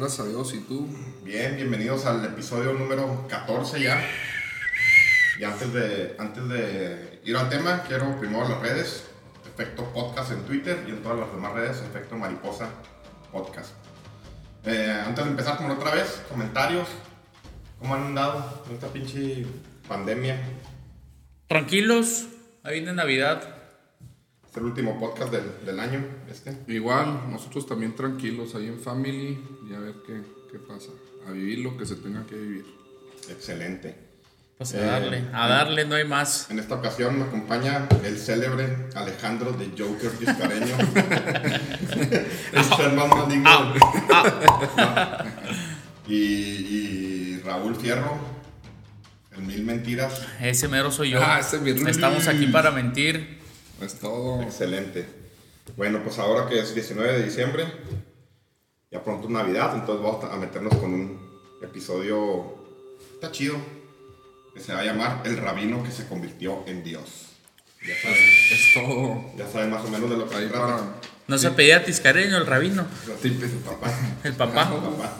Gracias a Dios. ¿Y tú? Bien, bienvenidos al episodio número 14 ya. Y antes de, antes de ir al tema, quiero primero las redes, Efecto Podcast en Twitter y en todas las demás redes, Efecto Mariposa Podcast. Eh, antes de empezar como la otra vez, comentarios, ¿cómo han andado en esta pinche pandemia? Tranquilos, ahí viene Navidad. Es el último podcast del, del año, este. Igual, nosotros también tranquilos ahí en Family y a ver qué, qué pasa. A vivir lo que se tenga que vivir. Excelente. Pues Eh, a darle, a darle, no hay más. En esta ocasión me acompaña el célebre Alejandro de Joker Giscareño. el ser más maligno. Ah, y, y Raúl Fierro, el Mil Mentiras. ese mero soy yo. Ah, ese. Estamos aquí para mentir. Es todo. Excelente. Bueno, pues ahora que es 19 de diciembre, ya pronto es Navidad, entonces vamos a meternos con un episodio. Está chido. Que se va a llamar El Rabino que se convirtió en Dios. Ya saben, Es todo. ya saben más o menos de lo que se trata. para. No se pedía tiscareño el rabino, Su papá. el papá. Su papá.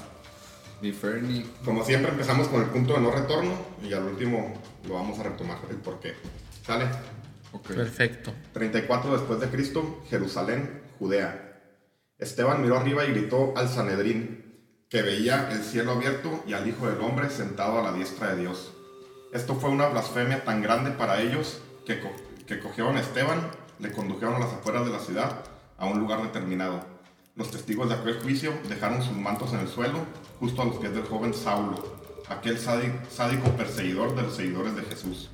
Ni Fernie. Como siempre empezamos con el punto de no retorno y al último lo vamos a retomar el porqué. ¿Sale? Perfecto. 34 después de Cristo, Jerusalén, Judea. Esteban miró arriba y gritó al Sanedrín, que veía el cielo abierto y al Hijo del Hombre sentado a la diestra de Dios. Esto fue una blasfemia tan grande para ellos que, co- que cogieron a Esteban, le condujeron a las afueras de la ciudad, a un lugar determinado. Los testigos de aquel juicio dejaron sus mantos en el suelo, justo a los pies del joven Saulo, aquel sádi- sádico perseguidor de los seguidores de Jesús.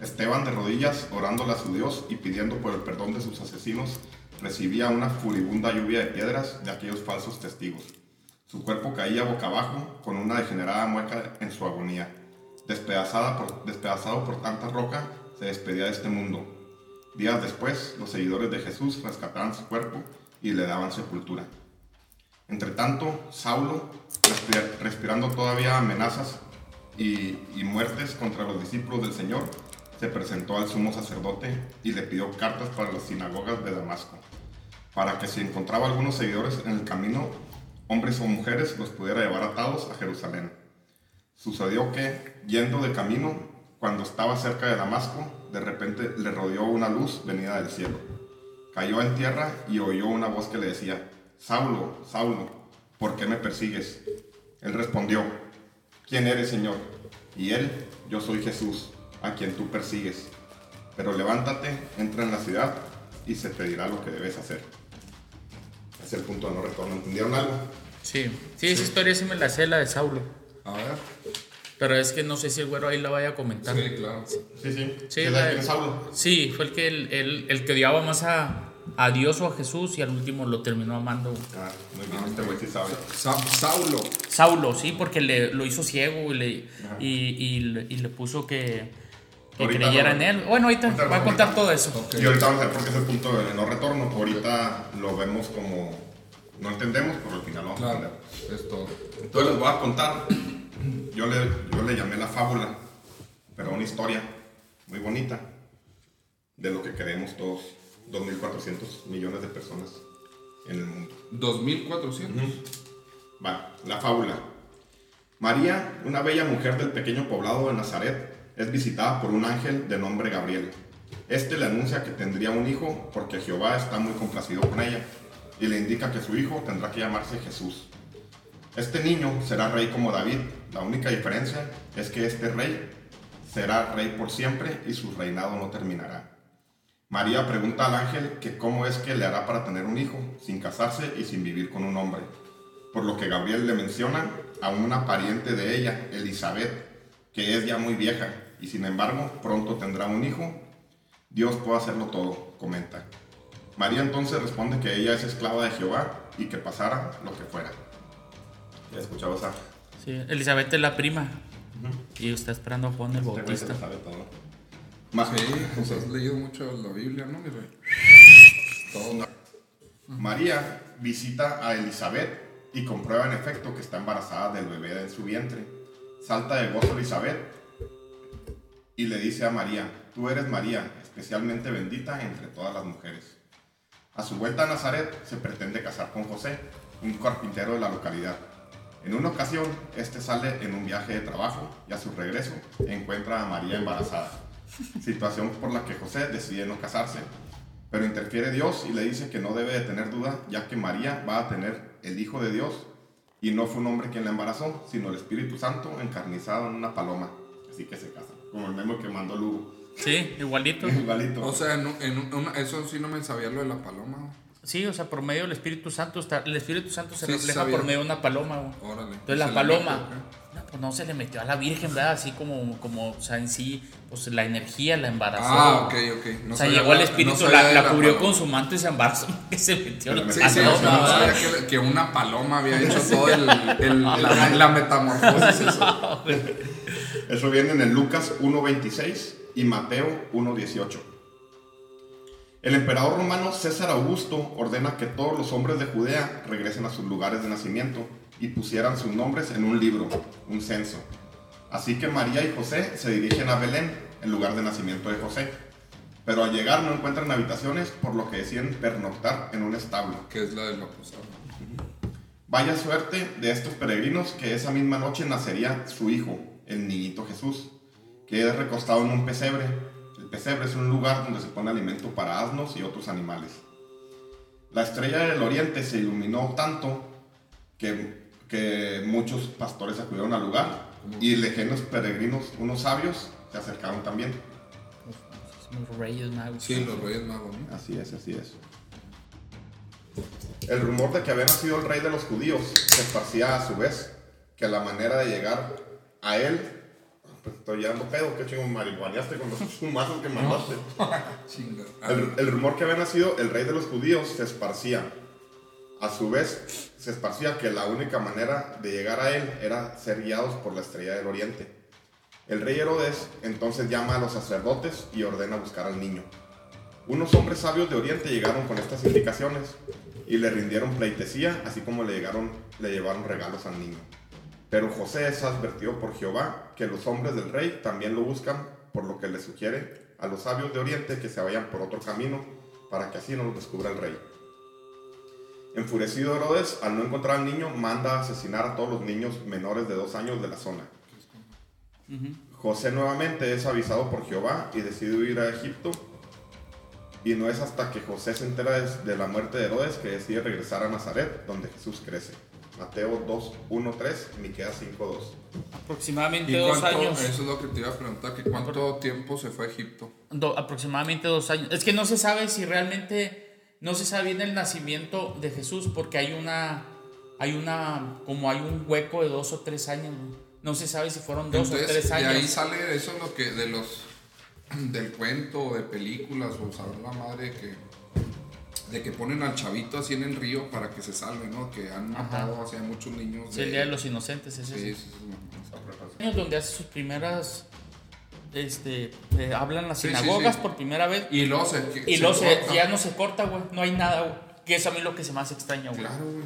Esteban de rodillas, orándole a su Dios y pidiendo por el perdón de sus asesinos, recibía una furibunda lluvia de piedras de aquellos falsos testigos. Su cuerpo caía boca abajo, con una degenerada mueca en su agonía. Despedazada por, despedazado por tanta roca, se despedía de este mundo. Días después, los seguidores de Jesús rescataban su cuerpo y le daban sepultura. Entre tanto, Saulo, respir- respirando todavía amenazas y, y muertes contra los discípulos del Señor, se presentó al sumo sacerdote y le pidió cartas para las sinagogas de Damasco, para que si encontraba algunos seguidores en el camino, hombres o mujeres, los pudiera llevar atados a Jerusalén. Sucedió que, yendo de camino, cuando estaba cerca de Damasco, de repente le rodeó una luz venida del cielo. Cayó en tierra y oyó una voz que le decía, Saulo, Saulo, ¿por qué me persigues? Él respondió, ¿quién eres, Señor? Y él, yo soy Jesús, a quien tú persigues. Pero levántate, entra en la ciudad y se te dirá lo que debes hacer. Es el punto de no retorno. ¿Entendieron algo? Sí, sí, esa historia sí me la sé, la de Saulo. A ver. Pero es que no sé si el güero ahí la vaya a comentar. Sí, claro. Sí, sí. Sí, ¿Sí la- es Saulo? Sí, fue el que el, el- el que odiaba más a, a Dios o a Jesús y al último lo terminó amando. Ah, muy bien, este güey sí sabe. Sa- Saulo. Saulo, sí, porque le, lo hizo ciego y le, y, y y le puso que, que Ahorita creyera no. en él. Bueno, ahorita Ahorita va a contar ahorita. todo eso. Y ahorita vamos a ver por qué es el punto de no retorno. Ahorita lo vemos como no entendemos, pero al final lo vamos a entender. Es todo. Entonces les voy a contar. Yo le, yo le llamé la fábula, pero una historia muy bonita de lo que queremos todos, 2.400 millones de personas en el mundo. 2400. Va, la fábula. María, una bella mujer del pequeño poblado de Nazaret, es visitada por un ángel de nombre Gabriel. Este le anuncia que tendría un hijo porque Jehová está muy complacido con ella y le indica que su hijo tendrá que llamarse Jesús. Este niño será rey como David. La única diferencia es que este rey será rey por siempre y su reinado no terminará. María pregunta al ángel que cómo es que le hará para tener un hijo, sin casarse y sin vivir con un hombre. Por lo que Gabriel le menciona a una pariente de ella, Elizabeth, que es ya muy vieja y sin embargo pronto tendrá un hijo. Dios puede hacerlo todo, comenta. María entonces responde que ella es esclava de Jehová y que pasara lo que fuera. ¿Ya escuchaba esa? Sí, Elizabeth es la prima. Y está esperando a Juan el Este Bautista. sabe todo. Sí, pues has leído mucho la Biblia, ¿no, mi rey? Todo. María visita a Elizabeth y comprueba en efecto que está embarazada del bebé en su vientre. Salta de gozo Elizabeth y le dice a María, tú eres María, especialmente bendita entre todas las mujeres. A su vuelta a Nazaret se pretende casar con José, un carpintero de la localidad. En una ocasión, este sale en un viaje de trabajo y a su regreso encuentra a María embarazada, situación por la que José decide no casarse. Pero interfiere Dios y le dice que no debe de tener duda, ya que María va a tener el Hijo de Dios y no fue un hombre quien la embarazó, sino el Espíritu Santo encarnizado en una paloma. Así que se casan, como el memo que mandó Lugo. Sí, igualito. Igualito. O sea, en, un- en un- una- eso sí no me sabía lo de la paloma. Sí, o sea, por medio del Espíritu Santo. Está, el Espíritu Santo se Sí, refleja sabía. por medio de una paloma. güey. Órale. Entonces la paloma, metió, no, pues no se le metió a la Virgen, ¿verdad? Así como, como o sea, en sí, pues la energía la embarazó. Ah, ok, ok. No o sea, llegó el la- espíritu, no la, cubrió paloma. con su manto y se embarazó que se metió la Sí, sí, no, o sea, no, no sabía que, que una paloma había hecho todo el, el- la, la metamorfosis. eso. Eso viene en el Lucas 1.26 y Mateo 1.18. El emperador romano César Augusto ordena que todos los hombres de Judea regresen a sus lugares de nacimiento y pusieran sus nombres en un libro, un censo. Así que María y José se dirigen a Belén, el lugar de nacimiento de José. Pero al llegar no encuentran habitaciones, por lo que deciden pernoctar en un establo. Que es la de la posada. Vaya suerte de estos peregrinos que esa misma noche nacería su hijo, el niñito Jesús, que es recostado en un pesebre. El pesebre es un lugar donde se pone alimento para asnos y otros animales. La estrella del oriente se iluminó tanto que, que muchos pastores acudieron al lugar y lejanos peregrinos, unos sabios, se acercaron también. Los reyes magos. Sí, los Reyes Magos, ¿no? Así es, así es. El rumor de que había nacido el rey de los judíos se esparcía a su vez, que la manera de llegar a él, pues estoy llevando pedo, qué chingo marihuaneaste con los fumazos que mandaste. El, el rumor que había nacido el rey de los judíos se esparcía. A su vez, se esparcía que la única manera de llegar a él era ser guiados por la estrella del oriente. El rey Herodes entonces llama a los sacerdotes y ordena buscar al niño. Unos hombres sabios de Oriente llegaron con estas indicaciones y le rindieron pleitesía, así como le, llegaron, le llevaron regalos al niño. Pero José es advertido por Jehová que los hombres del rey también lo buscan, por lo que le sugiere a los sabios de Oriente que se vayan por otro camino, para que así no los descubra el rey. Enfurecido Herodes, al no encontrar al niño, manda a asesinar a todos los niños menores de dos años de la zona. José nuevamente es avisado por Jehová y decide huir a Egipto. Y no es hasta que José se entera de, de la muerte de Herodes que decide regresar a Nazaret, donde Jesús crece. Mateo 2, 1, 3, Miqueas 5, 2. Aproximadamente ¿Y dos cuánto? años. Eso es lo que te iba a preguntar, que cuánto tiempo se fue a Egipto. Do- aproximadamente dos años. Es que no se sabe si realmente no se sabe bien el nacimiento de Jesús porque hay una hay una como hay un hueco de dos o tres años. ¿no? Se sabe si fueron dos o tres de años. ahí sale eso lo que de los del cuento de películas o saber la madre que de que ponen al chavito así en el río para que se salve, ¿no? Que han matado hacia muchos niños. Sí, el Día de los Inocentes es Sí, ese. sí, sí, años donde hace sus primeras este eh, hablan las Sí, sí, sinagogas sí. por primera vez Y luego se, y se luego se- ya no se corta, güey. No hay nada, güey. Que es a mí lo que se más extraña, güey. Claro, güey.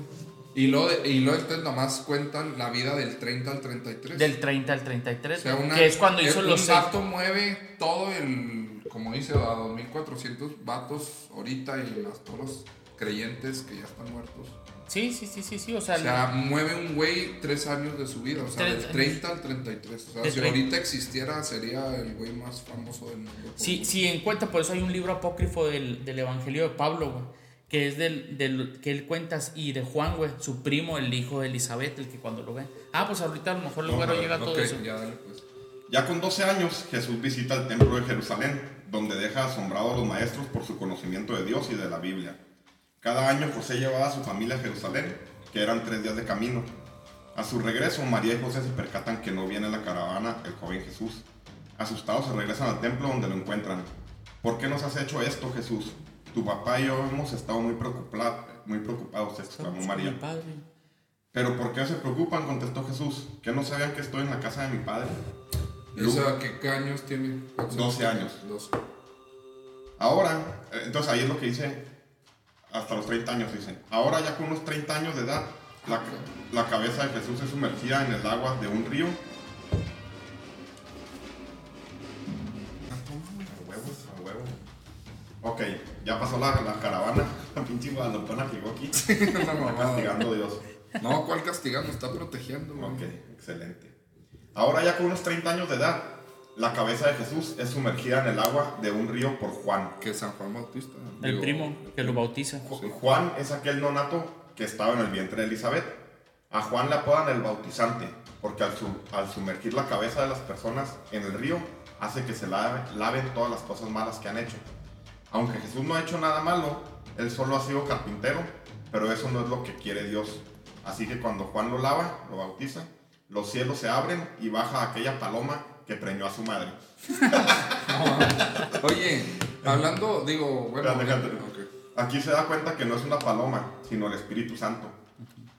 Y luego, y luego entonces nomás cuentan la vida del 30 al 33. Del 30 al 33, O sea, una- que es cuando hizo un los seis- vato mueve todo el, como dice, a 2400 vatos ahorita y más todos los creyentes que ya están muertos. Sí, sí, sí, sí, sí, o sea, O sea, mueve un güey tres años de su vida, o sea, del años. 30 al 33. O sea, si 30. ahorita existiera, sería el güey más famoso del mundo. Sí, sí, en cuenta, por eso hay un libro apócrifo del, del Evangelio de Pablo, güey, que es del, del que él cuentas, y de Juan, güey, su primo, el hijo de Elizabeth, el que cuando lo ve. Ah, pues ahorita a lo mejor el No, güero llega a todo eso. ya pues. Ya con 12 años, Jesús visita el templo de Jerusalén, donde deja asombrado a los maestros por su conocimiento de Dios y de la Biblia. Cada año José llevaba a su familia a Jerusalén, que eran tres días de camino. A su regreso, María y José se percatan que no viene en la caravana el joven Jesús. Asustados se regresan al templo donde lo encuentran. ¿Por qué nos has hecho esto, Jesús? Tu papá y yo hemos estado muy, preocupa- muy preocupados, exclamó María. Mi padre. ¿Pero por qué se preocupan? contestó Jesús. ¿Que no sabían que estoy en la casa de mi padre? ¿Esa qué, años tiene? 12 años. 12. Ahora, eh, entonces ahí es lo que dice, hasta los 30 años dice, ahora ya con unos 30 años de edad, la, la cabeza de Jesús es sumergida en el agua de un río. Ok, ya pasó la, la caravana, la pinche guadalupana que llegó aquí, está castigando a Dios. No, ¿cuál castigando? Está protegiendo, güey. Ok, excelente. Ahora ya con unos 30 años de edad, la cabeza de Jesús es sumergida en el agua de un río por Juan. Que es San Juan Bautista. El Digo, primo que lo bautiza. Ju- Juan es aquel nonato que estaba en el vientre de Elizabeth. A Juan le apodan el bautizante, porque al, su- al sumergir la cabeza de las personas en el río, hace que se lave- laven todas las cosas malas que han hecho. Aunque Jesús no ha hecho nada malo, él solo ha sido carpintero, pero eso no es lo que quiere Dios. Así que cuando Juan lo lava, lo bautiza, los cielos se abren y baja aquella paloma que preñó a su madre. Oye, hablando, digo, bueno. Espérate. Aquí se da cuenta que no es una paloma, sino el Espíritu Santo.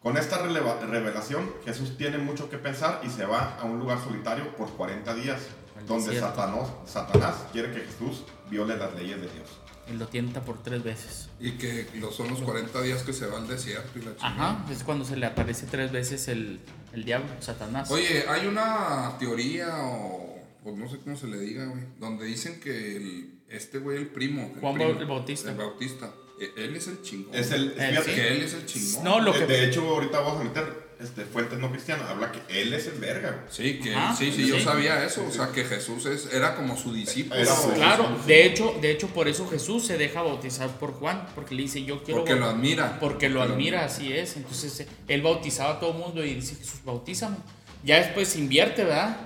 Con esta revelación, Jesús tiene mucho que pensar y se va a un lugar solitario por 40 días, donde Satanás quiere que Jesús viole las leyes de Dios. Y lo tienta por tres veces. Y que los, son los 40 días que se va al desierto y la chingada. Ajá, es cuando se le aparece tres veces el, el diablo, Satanás. Oye, hay una teoría o, o no sé cómo se le diga, güey, donde dicen que el, este güey, el primo. el Juan primo, el Bautista. El Bautista. e- Él es el chingón. Es el, Él, fíjate, sí. Que él es el chingón. No, lo de, que... de hecho, ahorita vamos a meter este, fuentes no cristianas, habla que él es el verga. Sí, que Ajá, sí, sí, yo sí. sabía eso. O sea, que Jesús es, era como su discípulo. Era su- Claro, de hecho, de hecho por eso Jesús se deja bautizar por Juan, porque le dice yo quiero Porque lo admira. porque lo admira, así es. Entonces él bautizaba a todo el mundo y dice Jesús bautízame. Ya después se invierte, ¿verdad?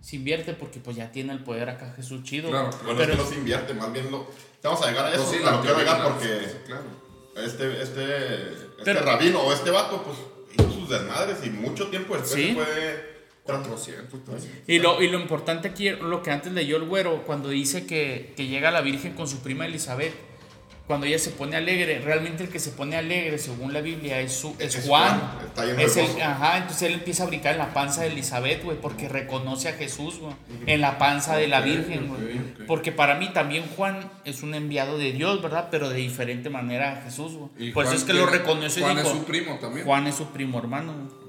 Se invierte porque pues ya tiene el poder acá Jesús chido. Claro, Bueno, pero es que no se invierte, más bien lo... Vamos a llegar a eso, Pues sí, a lo quiero llegar claro, porque... claro. este, este, este Pero- rabino o este vato, pues hizo sus desmadres y mucho tiempo después Sí. fue. 400, 300. Y lo, y lo importante aquí, lo que antes leyó el güero, cuando dice que, que llega la Virgen con su prima Elizabeth, cuando ella se pone alegre, realmente el que se pone alegre, según la Biblia, es, su, es, Es Juan. Juan, está lleno Es de el- ajá, entonces él empieza a brincar en la panza de Elizabeth, güey, porque reconoce a Jesús, güey, en la panza de la Virgen, güey. Porque para mí también Juan es un enviado de Dios, ¿verdad? Pero de diferente manera a Jesús, güey. Y Por eso es que lo reconoce y Juan dijo, es su primo también. Juan es su primo hermano, güey.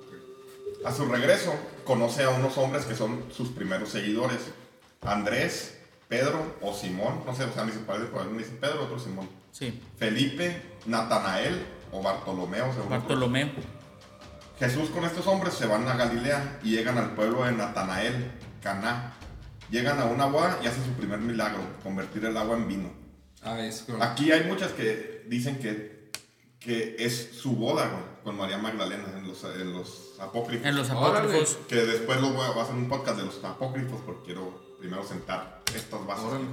A su regreso, conoce a unos hombres que son sus primeros seguidores: Andrés, Pedro o Simón. No sé, o sea, ni se parece, uno dice Pedro, otro Simón. Sí, Felipe, Natanael o Bartolomeo, según Bartolomeo. Jesús con estos hombres se van a Galilea y llegan al pueblo de Natanael, Caná. Llegan a una boda y hacen su primer milagro, convertir el agua en vino. Ah, es Aquí hay muchas que dicen que, que es su boda, güey, con María Magdalena en los, en los apócrifos. En los Órale. apócrifos. Que después lo voy a, voy a hacer un podcast de los apócrifos porque quiero primero sentar estas bases. Órale.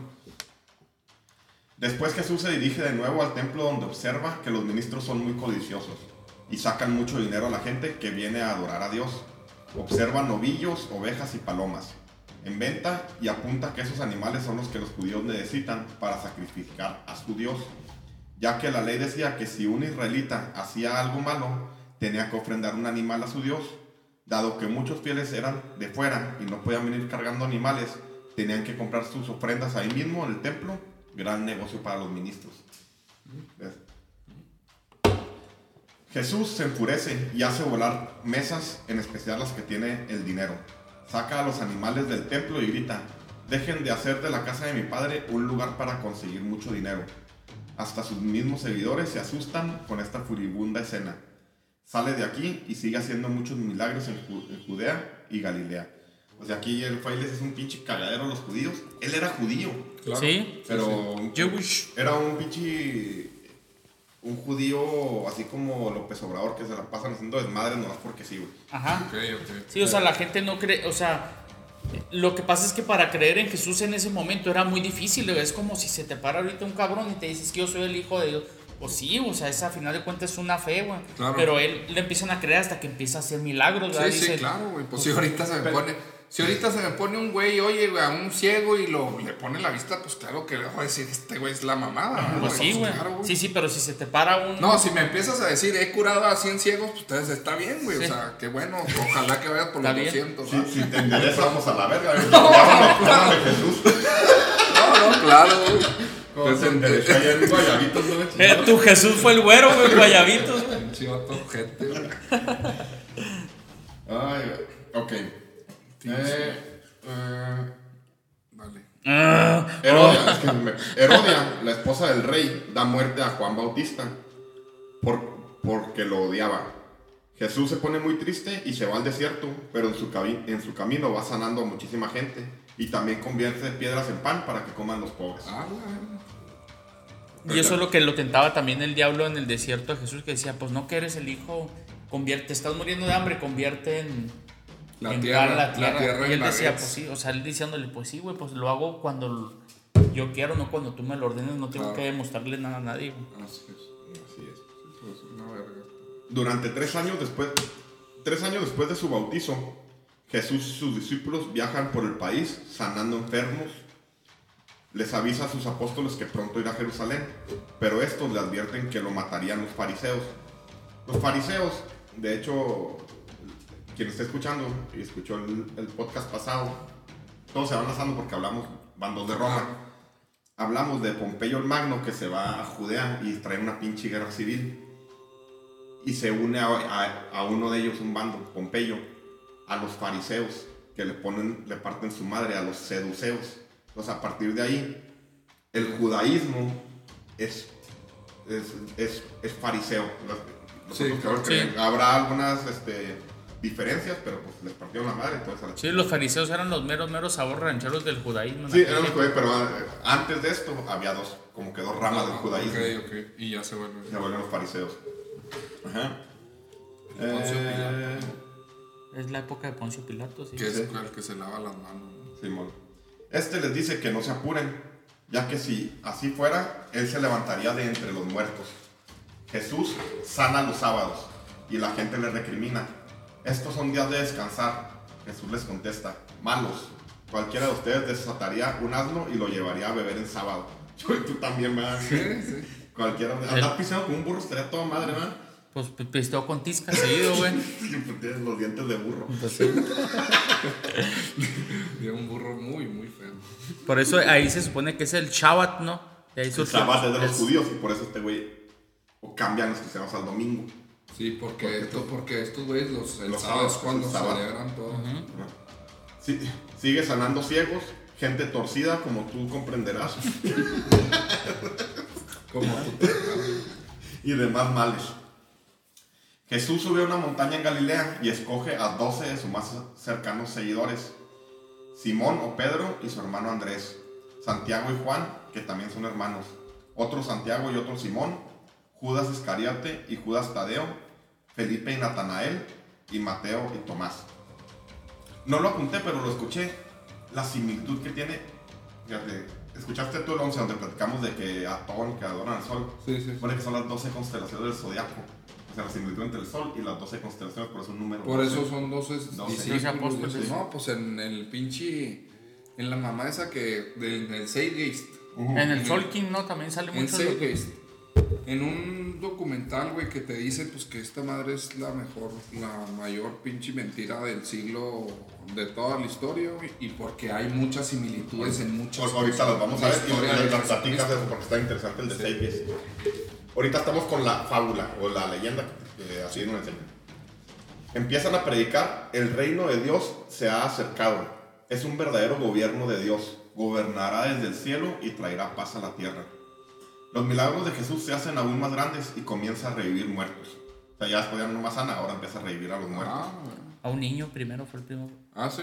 Después Jesús se dirige de nuevo al templo donde observa que los ministros son muy codiciosos y sacan mucho dinero a la gente que viene a adorar a Dios. Observa novillos, ovejas y palomas en venta y apunta que esos animales son los que los judíos necesitan para sacrificar a su Dios, ya que la ley decía que si un israelita hacía algo malo, tenía que ofrendar un animal a su Dios, dado que muchos fieles eran de fuera y no podían venir cargando animales, tenían que comprar sus ofrendas ahí mismo en el templo, gran negocio para los ministros. Jesús se enfurece y hace volar mesas, en especial las que tiene el dinero. Saca a los animales del templo y grita, dejen de hacer de la casa de mi padre un lugar para conseguir mucho dinero. Hasta sus mismos seguidores se asustan con esta furibunda escena. Sale de aquí y sigue haciendo muchos milagros en Judea y Galilea. O sea, aquí el Failes es un pinche cagadero a los judíos. Él era judío, Claro. Sí. pero Jewish. era un pinche un judío así como López Obrador que se la pasan haciendo desmadre nomás porque sí, güey. Ajá. Sí, o sea, la gente no cree, o sea, lo que pasa es que para creer en Jesús en ese momento era muy difícil, es como si se te para ahorita un cabrón y te dices que yo soy el hijo de Dios. Pues sí, o sea, esa a final de cuentas es una fe, güey. Claro. Pero él le empiezan a creer hasta que empieza a hacer milagros, ¿verdad? Sí, sí, claro, güey. Pues si ahorita se me pone. Si ahorita se me pone un güey, oye, güey, a un ciego y lo, le pone la vista, pues claro que le voy a decir, este güey es la mamada. ¿no, Pues sí, güey. claro, Sí, sí, pero si se te para un. No, si me empiezas a decir, he curado a 100 ciegos, pues entonces está bien, güey. Sí. O sea, qué bueno. Ojalá que vayas por los bien. 200. Si, ¿no? si te endereza, vamos a la verga. güey. Llámame, llámame Jesús. No, no, claro, güey. Pues, en Guayabitos, ¿no? Eh, tu Jesús fue el güero, güey, guayabitos, güey. Güey. Ay, ok. Eh, eh, Vale. Ah, Herodia, es que me- Herodia, la esposa del rey, da muerte a Juan Bautista por, porque lo odiaba. Jesús se pone muy triste y se va al desierto, pero en su, en su camino va sanando a muchísima gente y también convierte piedras en pan para que coman los pobres. Ah. Y eso es lo que lo tentaba también el diablo en el desierto de Jesús, que decía, pues no que eres el hijo, convierte, estás muriendo de hambre, convierte en, La en tierra, pan la la tierra. y él decía, pues sí, o sea, él diciéndole, pues sí, güey, pues lo hago cuando yo quiero, no cuando tú me lo ordenes, no tengo Claro. que demostrarle nada a nadie. güey. Así es. Así es. Eso es una verga. Durante tres años después, tres años después de su bautizo, Jesús y sus discípulos viajan por el país sanando enfermos. Les avisa a sus apóstoles que pronto irá a Jerusalén, pero estos le advierten que lo matarían los fariseos. Los fariseos, de hecho, quien esté escuchando y escuchó el, el podcast pasado, todos se van lanzando porque hablamos bandos de Roma. Hablamos de Pompeyo el Magno que se va a Judea y trae una pinche guerra civil y se une a, a- a uno de ellos, un bando, Pompeyo, a los fariseos, que le ponen, le parten su madre, a los seduceos. Entonces, a partir de ahí, el judaísmo es, es, es, es fariseo. Sí, nosotros creo que sí. Habrá algunas este, diferencias, pero pues les partieron la madre, entonces a la Sí, los fariseos eran los meros, meros sabor rancheros del judaísmo. Sí, eran los judíos, pero ah, antes de esto había dos, como que dos ramas del judaísmo. Ok, ok. Y ya se vuelve. Se vuelven los fariseos. Ajá. Poncio Eh, Es la época de Poncio Pilato, sí. Que es Sí. el que se lava las manos. ¿no? Simón. Este les dice que no se apuren, ya que si así fuera, él se levantaría de entre los muertos. Jesús sana los sábados y la gente le recrimina. Estos son días de descansar. Jesús les contesta, malos. Cualquiera de ustedes desataría un asno y lo llevaría a beber en sábado. Yo y tú también, ¿verdad? Sí, sí. Cualquiera. Andar pisando con un burro estaría toda madre, ¿verdad? Pues pi- pisteó con tisca seguido, güey. Siempre tienes los dientes de burro. Pues sí. Y un burro muy, muy feo. Por eso ahí se supone que es el Shabbat, ¿no? De ahí El sábado es de los es- judíos y por eso este güey o cambian los cristianos al domingo. Sí, porque, esto, porque estos güeyes, los, el Los sábado es sábados, cuando sábado. celebran todo. Sí, sigue sanando ciegos, gente torcida, como tú comprenderás, Como tú. y demás males. Jesús sube a una montaña en Galilea y escoge a 12 de sus más cercanos seguidores. Simón o Pedro y su hermano Andrés. Santiago y Juan, que también son hermanos. Otro Santiago y otro Simón. Judas Iscariote y Judas Tadeo. Felipe y Natanael. Y Mateo y Tomás. No lo apunté, pero lo escuché. La similitud que tiene. Fíjate, escuchaste tú el 11 donde platicamos de que Atón, que adoran al sol. Sí, sí. Supone que son las 12 constelaciones del zodiaco. O sea, la similitud entre el sol y las 12 constelaciones, por eso un número. Por 12. eso son 12 Doce. discípulos. Doce apóstoles. Dice, No, pues en el pinche. En la mamá esa que. Del, del Zeitgeist. Ujú. En el Solking, ¿no? También sale En mucho. lo- Zeitgeist. En un documental, güey, que te dice pues que esta madre es la mejor, la mayor pinche mentira del siglo, de toda la historia, güey, y porque hay muchas similitudes en muchas Ahor- Ahorita las vamos a ver y las platicas eso porque está interesante el de Seibes. Ahorita estamos con la fábula o la leyenda que que así nos enseña. Empiezan a predicar, el reino de Dios se ha acercado. Es un verdadero gobierno de Dios. Gobernará desde el cielo y traerá paz a la tierra. Los milagros de Jesús se hacen aún más grandes y comienza a revivir muertos. O sea, ya después ya no más sana, ahora empieza a revivir a los muertos. Ah. A un niño primero fue el primero. ah, sí.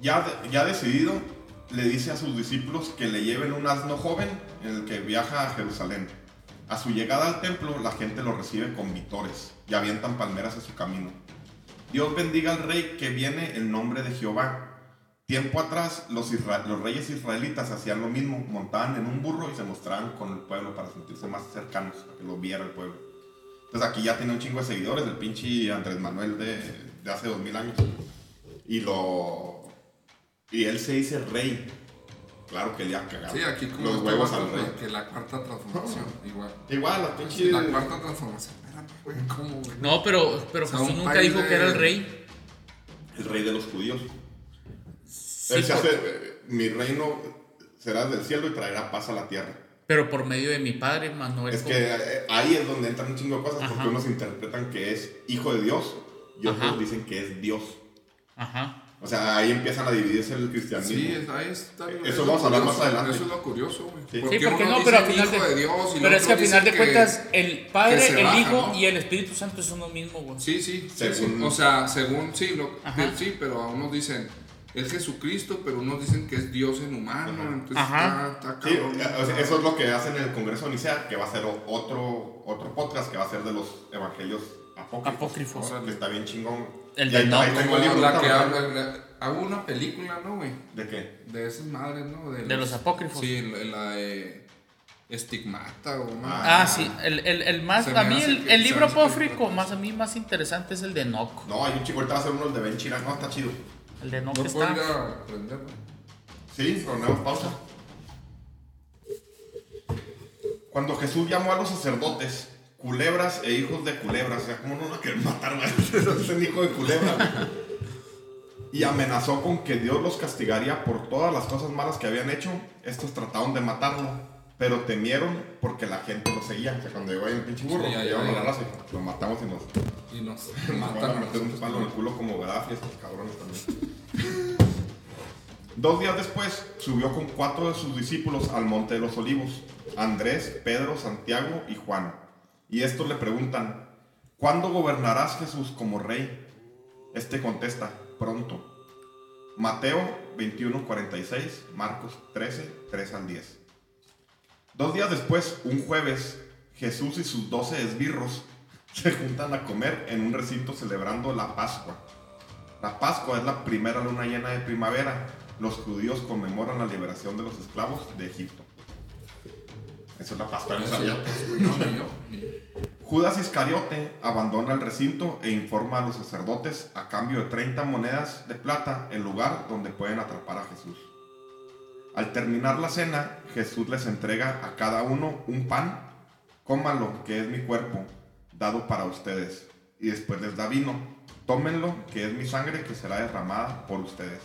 Ya, ya decidido, le dice a sus discípulos que le lleven un asno joven en el que viaja a Jerusalén. A su llegada al templo, la gente lo recibe con vitores y avientan palmeras en su camino. Dios bendiga al rey que viene en nombre de Jehová. Tiempo atrás, los, isra- los reyes israelitas hacían lo mismo, montaban en un burro y se mostraban con el pueblo para sentirse más cercanos, para que lo viera el pueblo. Entonces aquí ya tiene un chingo de seguidores del pinche Andrés Manuel de, de hace dos mil años. Y lo... Y él se dice rey. Claro que le ha cagado. Sí, aquí como los huevos al rey. que la cuarta transformación, igual. Igual, la pinche... La cuarta transformación, espérame, güey, ¿cómo, güey? No, pero, pero O sea, Jesús un nunca dijo de- que era el rey. El rey de los judíos. Sí, Él se por- hace, eh, mi reino será del cielo y traerá paz a la tierra. pero por medio de mi padre, Manuel. Es que eh, ahí es donde entran un chingo de cosas, porque Ajá. unos interpretan que es hijo de Dios y otros Ajá. dicen que es Dios. Ajá. O sea, ahí empiezan a dividirse el cristianismo. Sí, es- ahí está. Eso es lo vamos a hablar curioso, más adelante. Eso es lo curioso, güey. Sí. Sí, porque unos no, pero al final de, de Dios y pero es que al final de dicen que- cuentas el Padre, el baja, Hijo ¿no? y el Espíritu Santo son lo mismo, güey. Sí, sí, sí, Según- sí. O sea, según, sí, lo, sí, pero a unos dicen es Jesucristo, pero unos dicen que es Dios en humano. Ajá. Entonces Ajá. está, está Sí, cabrón. o sea, eso es lo que hacen en el Congreso de Nicea, que va a ser otro, otro podcast que va a ser de los evangelios apócrifos. Apócrifos. Que está bien chingón. El de ahí tengo el libro. la que ¿verdad? habla, la- hago una película, ¿no, güey? ¿De qué? De esas madres, ¿no? De los apócrifos. Sí, la, la de Estigmata o una- Ah, sí, el, el, el más, a mí el, el libro apócrifo más a mí más interesante es el de Enoch. No, hay un chico, ahorita va a hacer uno de Ben Chirac, no, está chido. El de Enoch No puedo ir está. a aprenderlo. Sí, ponemos pausa. Cuando Jesús llamó a los sacerdotes culebras e hijos de culebras, o sea, ¿cómo no lo quieren matar? Es un hijo de culebra. Y amenazó con que Dios los castigaría por todas las cosas malas que habían hecho. Estos trataron de matarlo, pero temieron porque la gente lo seguía. O sea, cuando llegó ahí el pinche burro, Sí, ya, ya, raza y lo matamos y nos Y nos nos van a meter un palo en el culo como Gaddafi, estos cabrones también. Dos días después, subió con cuatro de sus discípulos al Monte de los Olivos, Andrés, Pedro, Santiago y Juan. Y estos le preguntan, ¿cuándo gobernarás Jesús como rey? Este contesta, pronto. Mateo 21, 46, Marcos 13, 3 al 10. Dos días después, un jueves, Jesús y sus doce esbirros se juntan a comer en un recinto celebrando la Pascua. La Pascua es la primera luna llena de primavera. Los judíos conmemoran la liberación de los esclavos de Egipto. Eso es la Pascua, no sabía. Judas Iscariote abandona el recinto e informa a los sacerdotes a cambio de 30 monedas de plata el lugar donde pueden atrapar a Jesús. Al terminar la cena, Jesús les entrega a cada uno un pan, cómalo, que es mi cuerpo, dado para ustedes, y después les da vino, tómenlo, que es mi sangre que será derramada por ustedes.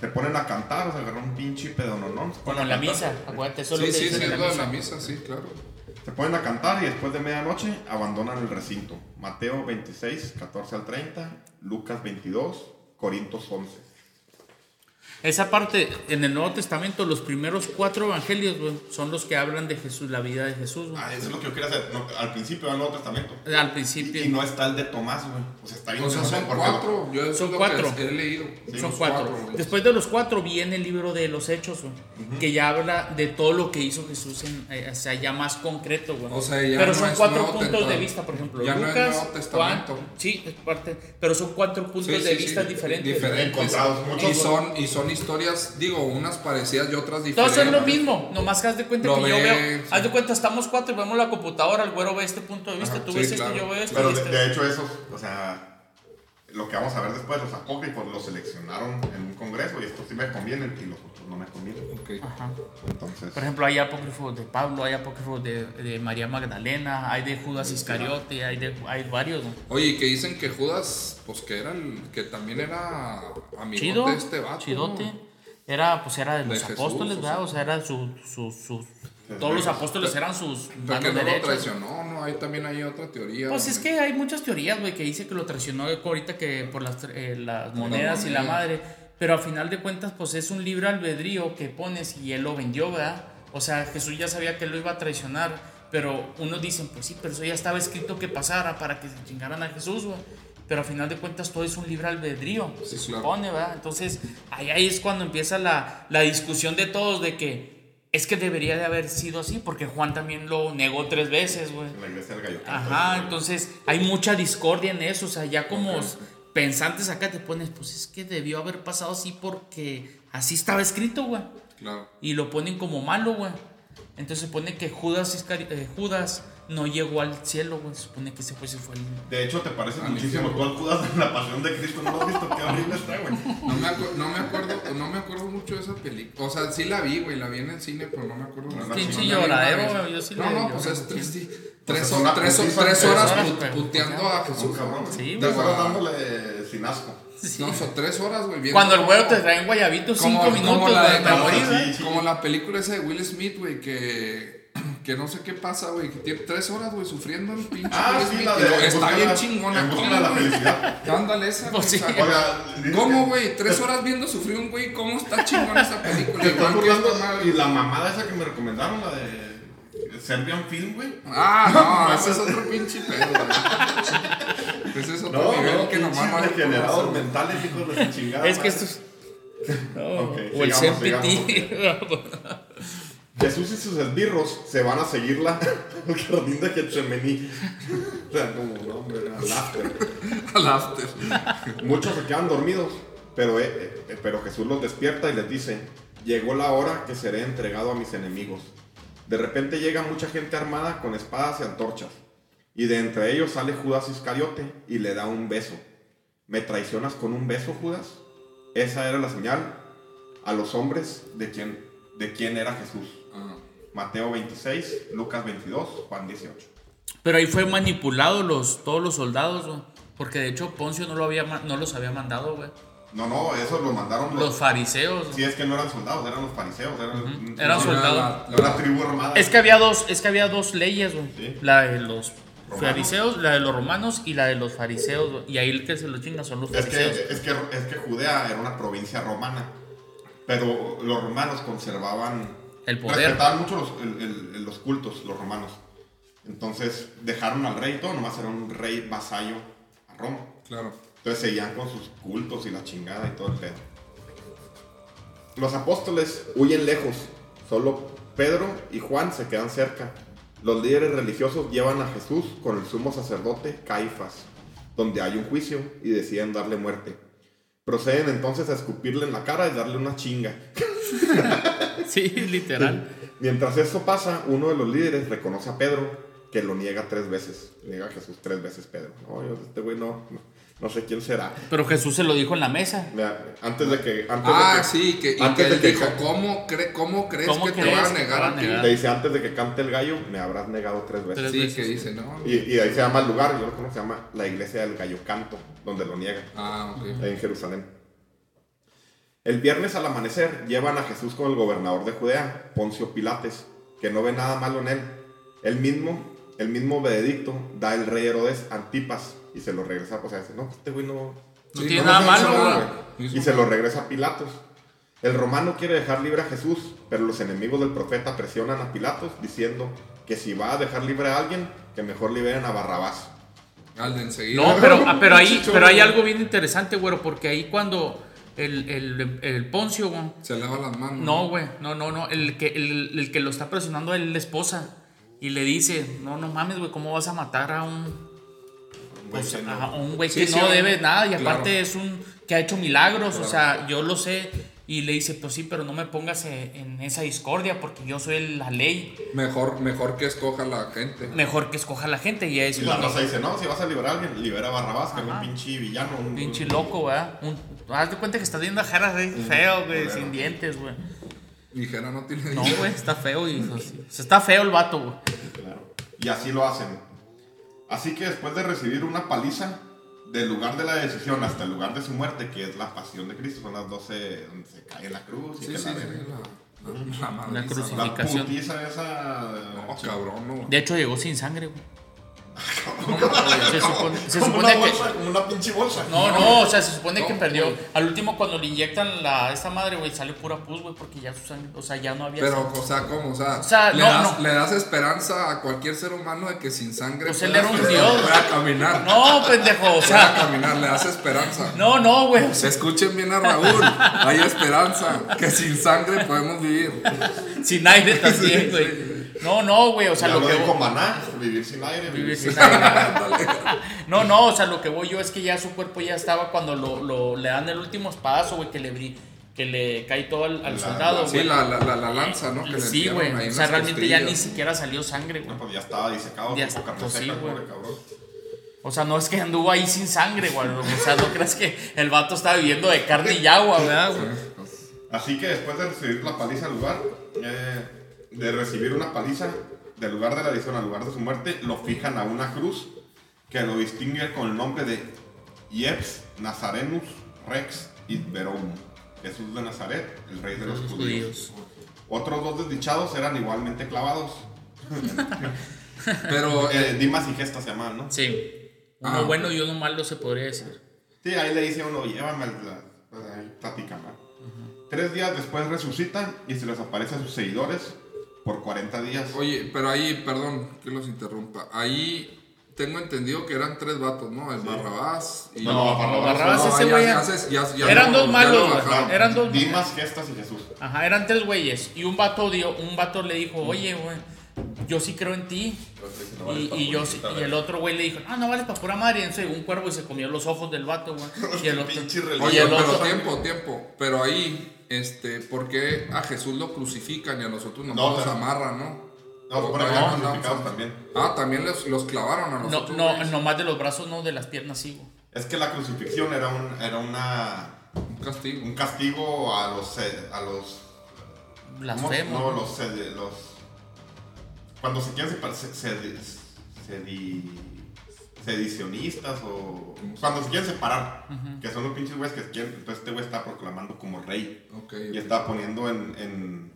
Se ponen a cantar, o sea, agarran un pinche pedononón. se Como ponen en a la cantar. misa, acuérdate, eso es lo Sí, que sí, sí, la misa. la misa, sí, claro. Se ponen a cantar y después de medianoche abandonan el recinto. Mateo 26, 14 al 30, Lucas 22, Corintios 11. Esa parte, en el Nuevo Testamento, los primeros cuatro evangelios, güey, son los que hablan de Jesús, la vida de Jesús, güey. Ah, eso es lo que yo quería hacer. No, al principio del Nuevo Testamento. Al Y, principio. y no está el de Tomás, güey. O sea, está bien. O sea, son cuatro. Yo Son cuatro. que he leído. Son cuatro. Después de los cuatro viene el libro de los Hechos, güey, que ya habla de todo lo que hizo Jesús, en, eh, o sea, ya más concreto, güey. O sea, ya pero no son es cuatro Nuevo puntos de vista, por ejemplo, Ya no es Lucas, Nuevo Juan, Testamento. sí, es parte, pero son cuatro puntos Sí, de vista sí, diferentes. diferentes. Encontrados muchos. Y son, y son historias, digo, unas parecidas y otras diferentes. Todos son lo mismo, nomás que haz de cuenta Lo que yo veo, sí. haz de cuenta, estamos cuatro y vemos la computadora, el güero ve este punto de vista, Ajá, tú sí, ves esto, claro. yo veo esto. Pero y de, este- de hecho, esos, o sea, lo que vamos a ver después, los apócrifos los seleccionaron en un congreso y estos sí me convienen y los otros no me convienen. Ajá. Entonces, Por ejemplo, hay apócrifos de Pablo, hay apócrifos de, de María Magdalena, hay de Judas Iscariote, hay, de, hay varios. ¿no? Oye, y que dicen que Judas, pues que era el, que también era amigo Chido, de este vato. chidote. Era, pues era de De los Jesús, apóstoles, o ¿verdad? sea. O sea, era su, su, su- todos los apóstoles eran sus Pero manos que no lo traicionó, no, ahí también hay otra teoría. Pues es que hay muchas teorías, güey, que dice que lo traicionó ahorita que por las, eh, las monedas y la madre. Pero al final de cuentas, pues es un libre albedrío que pones y él lo vendió, ¿verdad? O sea, Jesús ya sabía que lo iba a traicionar. Pero unos dicen, pues sí, pero eso ya estaba escrito que pasara para que se chingaran a Jesús, güey. Pero al final de cuentas todo es un libre albedrío, se claro. supone, ¿verdad? Entonces ahí, ahí es cuando empieza la, la discusión de todos de que Es que debería de haber sido así, porque Juan también lo negó tres veces, güey. En la iglesia del gallo. Ajá, entonces hay mucha discordia en eso, o sea, ya como pensantes acá te pones, pues es que debió haber pasado así porque así estaba escrito, güey. Claro. Y lo ponen como malo, güey. Entonces se pone que Judas, Iscari- eh, Judas no llegó al cielo, güey. Se supone que ese fue, se fue al... De hecho, te parece Ah, muchísimo tú al Judas en la pasión de Cristo. ¿No lo has visto? Qué horrible está, güey. No me, no me acuerdo, no me acuerdo mucho de esa película. O sea, sí la vi, güey, la vi en el cine, pero no me acuerdo No, pinche No la vi lloradero, güey, yo sí No, la no, vi, pues yo es sí. tres, sí, Pues tres, es una hor- tres, putiza, tres horas put- puteando a Jesús. cabrón. Sí, Tres horas dándole sin asco. No, son tres horas, güey. Cuando el güero te trae un guayabito, cinco como minutos, la de- como- sí, güey. sí. Como la película esa de Will Smith, güey, que, que no sé qué pasa, güey, que tiene tres horas, güey, sufriendo el pinche Ah, sí, la de. en Está bien de la- chingona. ¿cómo, de la güey? felicidad. Ándale esa, Pues güey, sí. o sea, ¿Cómo, que- güey? Tres horas viendo sufrir un güey, ¿cómo está chingona esa película? Esta. Y la mamada esa que me recomendaron, la de. Serbian Film, güey. Ah, no, ese es otro pinche pedo, güey. Ese es otro nivel que nomás no conoce. mentales, hijos de su chingada. Es que madre. esto es... No, Ok, o el sigamos, CMPT. Jesús y sus esbirros se van a seguirla al jardín de Getsemaní. O sea, como, no, hombre, al after. Al after. Muchos se quedan dormidos, pero, eh, eh, pero Jesús los despierta y les dice, llegó la hora que seré entregado a mis enemigos. De repente llega mucha gente armada con espadas y antorchas, y de entre ellos sale Judas Iscariote y le da un beso. ¿Me traicionas con un beso, Judas? Esa era la señal a los hombres de quién, de quién era Jesús. Mateo 26, Lucas 22, Juan 18. Pero ahí fue manipulado los, todos los soldados, güey. Porque de hecho Poncio no, lo había, no los había mandado, güey. No, no, eso lo mandaron Los los... fariseos. Si es que no eran soldados, eran los fariseos. Eran, Ujú, eran no, soldados. la- Una tribu armada. Es que había dos, es que había dos leyes, güey. Sí. La de los Romanos. fariseos, la de los romanos y la de los fariseos, güey. Y ahí el que se lo chinga son los Es que, fariseos. es, que, es que Judea era una provincia romana, pero los romanos conservaban, El poder. respetaban mucho los, el- el- los cultos, los romanos. Entonces dejaron al rey y todo, nomás era un rey vasallo a Roma. claro. Entonces seguían con sus cultos y la chingada y todo el pedo. Los apóstoles huyen lejos, solo Pedro y Juan se quedan cerca. Los líderes religiosos llevan a Jesús con el sumo sacerdote Caifás, donde hay un juicio y deciden darle muerte. Proceden entonces a escupirle en la cara y darle una chinga. Sí, literal. Mientras eso pasa, uno de los líderes reconoce a Pedro, que lo niega tres veces. Niega a Jesús tres veces, Pedro. No, yo, este güey no, no, no sé quién será. Pero Jesús se lo dijo en la mesa. Mira, antes de que... Antes Ah, de que, sí, que, y antes que de él que dijo, ca- ¿cómo, cre- cómo crees ¿Cómo que te a que negar a ti? Le dice, antes de que cante el gallo, me habrás negado tres veces. Tres Sí, veces. que dice, no. Y, y ahí se llama el lugar, yo lo conozco, se llama la iglesia del gallo canto, donde lo niega, Ah, ok. ahí en Jerusalén. El viernes al amanecer llevan a Jesús con el gobernador de Judea, Poncio Pilates, que no ve nada malo en él. El mismo, el mismo veredicto da el rey Herodes Antipas y se lo regresa, o sea, dice, no, este güey no, No tiene nada malo, nada, güey. güey". Y se lo regresa a Pilatos. El romano quiere dejar libre a Jesús, pero los enemigos del profeta presionan a Pilatos diciendo que si va a dejar libre a alguien, que mejor liberen a Barrabás. Al de enseguida. No, pero, ah, pero, ahí, pero hay algo bien interesante, güero, porque ahí cuando el, el, el Poncio, güey, Se lava las manos. No, güey, no, no, no. El que, el, el que lo está presionando es la esposa. Y le dice, no, no mames, güey, ¿cómo vas a matar a un, Güey, pues, que no- a un güey Sí, que sí, no debe nada? Y claro. aparte es un que ha hecho milagros, o sea, yo lo sé. Y le dice, pues sí, pero no me pongas eh, en esa discordia porque yo soy la ley. Mejor, mejor que escoja la gente. Mejor que escoja la gente. Y es Y la raza dice, no, si vas a liberar a alguien, libera a Barrabás, que es un pinche villano. Un, Pinche loco, ¿verdad? Un, haz de cuenta que estás viendo a Jara güey, feo, güey, sin dientes, güey. Ligera no tiene No, güey, está feo y... o sea, está feo el vato, güey. Claro. Y así lo hacen. Así que después de recibir una paliza, del lugar de la decisión hasta el lugar de su muerte, que es la pasión de Cristo, son las 12 donde se cae en la cruz y Sí, que sí, la, sí, la, la, La putiza esa. No, cabrón, no. De hecho, llegó sin sangre, güey. Se supone, se Como supone una que. bolsa, como una pinche bolsa. No, no, o sea, se supone No, que perdió. güey. Al último, cuando le inyectan la, esta madre, güey, sale pura pus, güey, porque ya su sangre. O sea, ya no había. Pero, sangre. o sea, ¿cómo? O sea, O sea, le, no, das, no. le das esperanza a cualquier ser humano de que sin sangre Pues él era un dios. pueda caminar. No, pendejo, o Pueda sea. caminar, le das esperanza. No, no, güey. o sea, Escuchen bien a Raúl, hay esperanza, que sin sangre podemos vivir. sin aire también, güey. No, no, güey, o sea, ya lo lo que. dijo Maná, vivir sin aire. Vivir sin- sin aire. No, no, o sea, lo que voy yo es que ya su cuerpo ya estaba cuando lo, lo- le dan el último espadazo, güey, que le bri- que le cae todo al, al La- soldado, Sí, güey. la, la, la, la lanza, ¿no? Que Sí, güey. O sea, realmente ya ni siquiera salió sangre, güey. No, pues ya estaba disecado, Ya está, pues sí, güey. O sea, no es que anduvo ahí sin sangre, güey. O sea, no creas que el vato estaba viviendo de carne y agua, ¿verdad, güey? Así que después de recibir la paliza al lugar, eh, de recibir una paliza del lugar de la edición al lugar de su muerte, lo fijan a una cruz que lo distingue con el nombre de Ieps Nazarenus Rex Verum, Jesús de Nazaret, el rey de los, Los judíos. judíos. Otros dos desdichados eran igualmente clavados. Pero, eh, Dimas y Gestas se llamaban, ¿no? Sí. Uno Ah, bueno y uno malo se podría decir. Sí, ahí le dice uno, llévame la- ahí platican, ¿no? Tres días después resucitan y se les aparece a sus seguidores por 40 días. oye, pero ahí, perdón que los interrumpa. Ahí tengo entendido que eran tres vatos, ¿no? El Barrabás y. No, Barrabás Barrabás No, ese güey. ya ya- ya Eran dos malos. Eran dos- Dimas, Gestas y Jesús. Ajá, eran tres güeyes. Y un vato dio, un vato le dijo, oye, güey, yo sí creo en ti. Y, y yo sí- y el otro güey le dijo, no, no vale para pura madre. Y un cuervo y se comió los ojos del vato, güey. Y el otro. Pinche y Oye, el pero otro- tiempo, tiempo. Pero ahí, este, ¿por qué a Jesús lo crucifican y a nosotros nos No, nos pero- amarran, no? No, se que No, no, no. también. Ah, también los, los clavaron a No, nosotros. no, güeyes. nomás de los brazos, no, de las piernas sí, güey. Es que la crucifixión era un, era una, Un castigo. un castigo a los, eh, a los, no, los, eh, los, cuando se quieren separar, se, se- sedi- sedicionistas o cuando se quieren separar, que son los pinches güeyes que se quieren, entonces este güey está proclamando como rey Ok. y está poniendo en, en,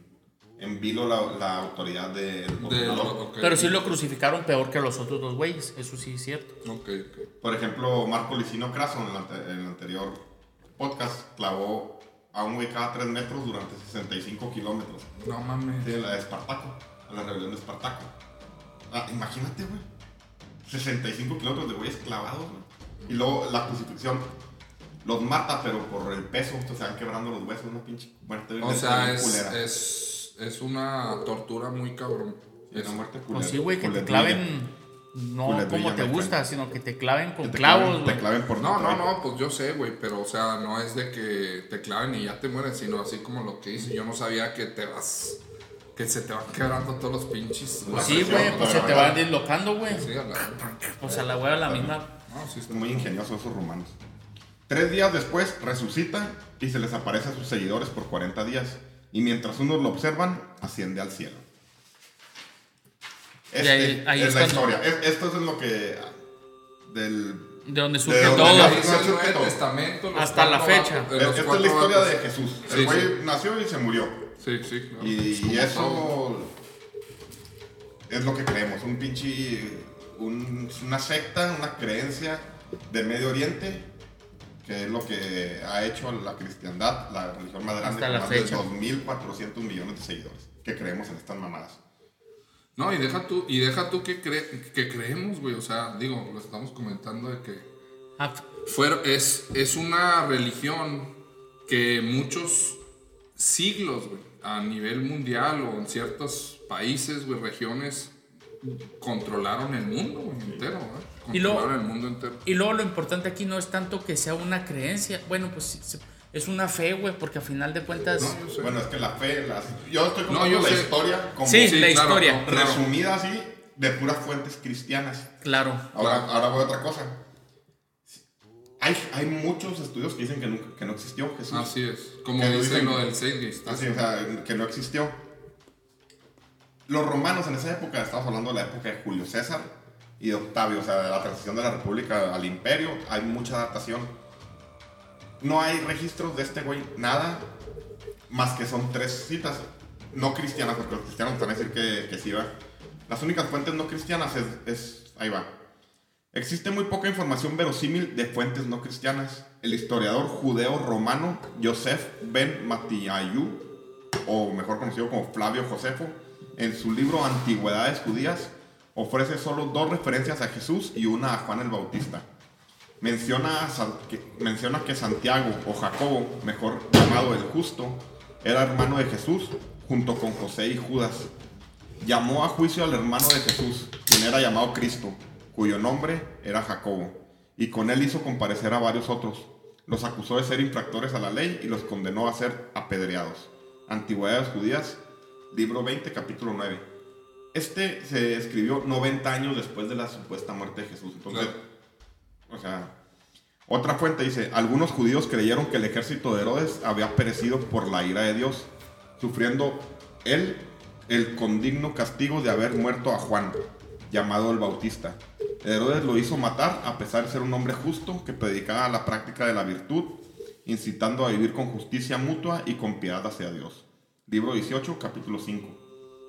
en vilo la, la autoridad del De- gobernador. ok. Pero sí lo crucificaron peor que los otros dos güeyes, eso sí es cierto. Ok, ok. Por ejemplo, Marco Licino Craso en el, ante- en el anterior podcast clavó a un güey cada 3 metros durante 65 kilómetros. No mames. Sí, la de Espartaco, a la rebelión de Espartaco. Ah, imagínate, güey. 65 kilómetros de güeyes clavados, güey. Y luego la crucifixión los mata, pero por el peso, o sea, van quebrando los huesos, una pinche muerte. O sea, es, es, es una tortura muy cabrón. Sí, una muerte culera. Pues sí, güey, que te claven, no como te gusta, sino que te claven con te clavos, güey. Te claven por No, no, no, pues yo sé, güey, pero o sea, no es de que te claven y ya te mueres, sino así como lo que hice. Yo no sabía que te vas, que se te van quebrando todos los pinches. Pues sí, güey, pues se te van deslocando, güey. Sí, a la- Pues a la güey a la misma. No, sí, está Muy ingeniosos esos romanos. Tres días después resucita y se les aparece a sus seguidores por 40 días. Y mientras unos lo observan, asciende al cielo. Este ahí- ahí es es la historia. Es- esto es lo que. Del, De donde surge De donde todo. el Testamento, Hasta la fecha. es- esta es la historia vatos. de Jesús. Sí, El güey sí. nació y se murió. Sí, sí, claro. Y, Como y todo. eso es lo que creemos. Un pinche. un- una secta, una creencia de Medio Oriente. Que es lo que ha hecho la cristiandad, la religión más grande, Hasta con la más fecha. de 2.400 millones de seguidores. Que creemos en estas mamadas. No, y deja tú, y deja tú que, cre- que creemos, güey. O sea, digo, lo estamos comentando de que Ah, Fuer- es, es una religión que muchos siglos, güey, a nivel mundial o en ciertos países, güey, regiones, controlaron el mundo, güey, entero, güey. Y luego- el mundo entero. Y luego lo importante aquí no es tanto que sea una creencia. Bueno, pues es una fe, güey, porque a final de cuentas. No, yo sé. Bueno, es que la fe, la- yo estoy No, contando yo la sé. historia como Sí, Sí, la claro, historia. no, claro. resumida así de puras fuentes cristianas. Claro. Ahora, Claro. ahora voy a otra cosa. Hay, hay muchos estudios que dicen que, nunca- que no existió Jesús. Así es. Como Que dicen lo del Seidgeist. Así, o sea, que no existió. Los romanos en esa época, estamos hablando de la época de Julio César y de Octavio, o sea, de la transición de la república al imperio, hay mucha adaptación. No hay registros de este güey, nada, más que son tres citas, no cristianas, porque los cristianos van a decir que, que sí va. Las únicas fuentes no cristianas es, es- ahí va, Existe muy poca información verosímil de fuentes no cristianas. El historiador judeo-romano Yosef ben Matiayu, o mejor conocido como Flavio Josefo, en su libro Antigüedades Judías, ofrece solo dos referencias a Jesús y una a Juan el Bautista. Menciona que Santiago o Jacobo, mejor llamado el justo, era hermano de Jesús junto con José y Judas. Llamó a juicio al hermano de Jesús, quien era llamado Cristo, cuyo nombre era Jacobo, y con él hizo comparecer a varios otros. Los acusó de ser infractores a la ley y los condenó a ser apedreados. Antigüedades Judías, libro 20, capítulo 9. Este se escribió 90 años después de la supuesta muerte de Jesús. Entonces, o sea, otra fuente dice, algunos judíos creyeron que el ejército de Herodes había perecido por la ira de Dios, sufriendo él el condigno castigo de haber muerto a Juan, llamado el Bautista. Herodes lo hizo matar a pesar de ser un hombre justo que predicaba la práctica de la virtud, incitando a vivir con justicia mutua y con piedad hacia Dios. Libro 18, capítulo 5.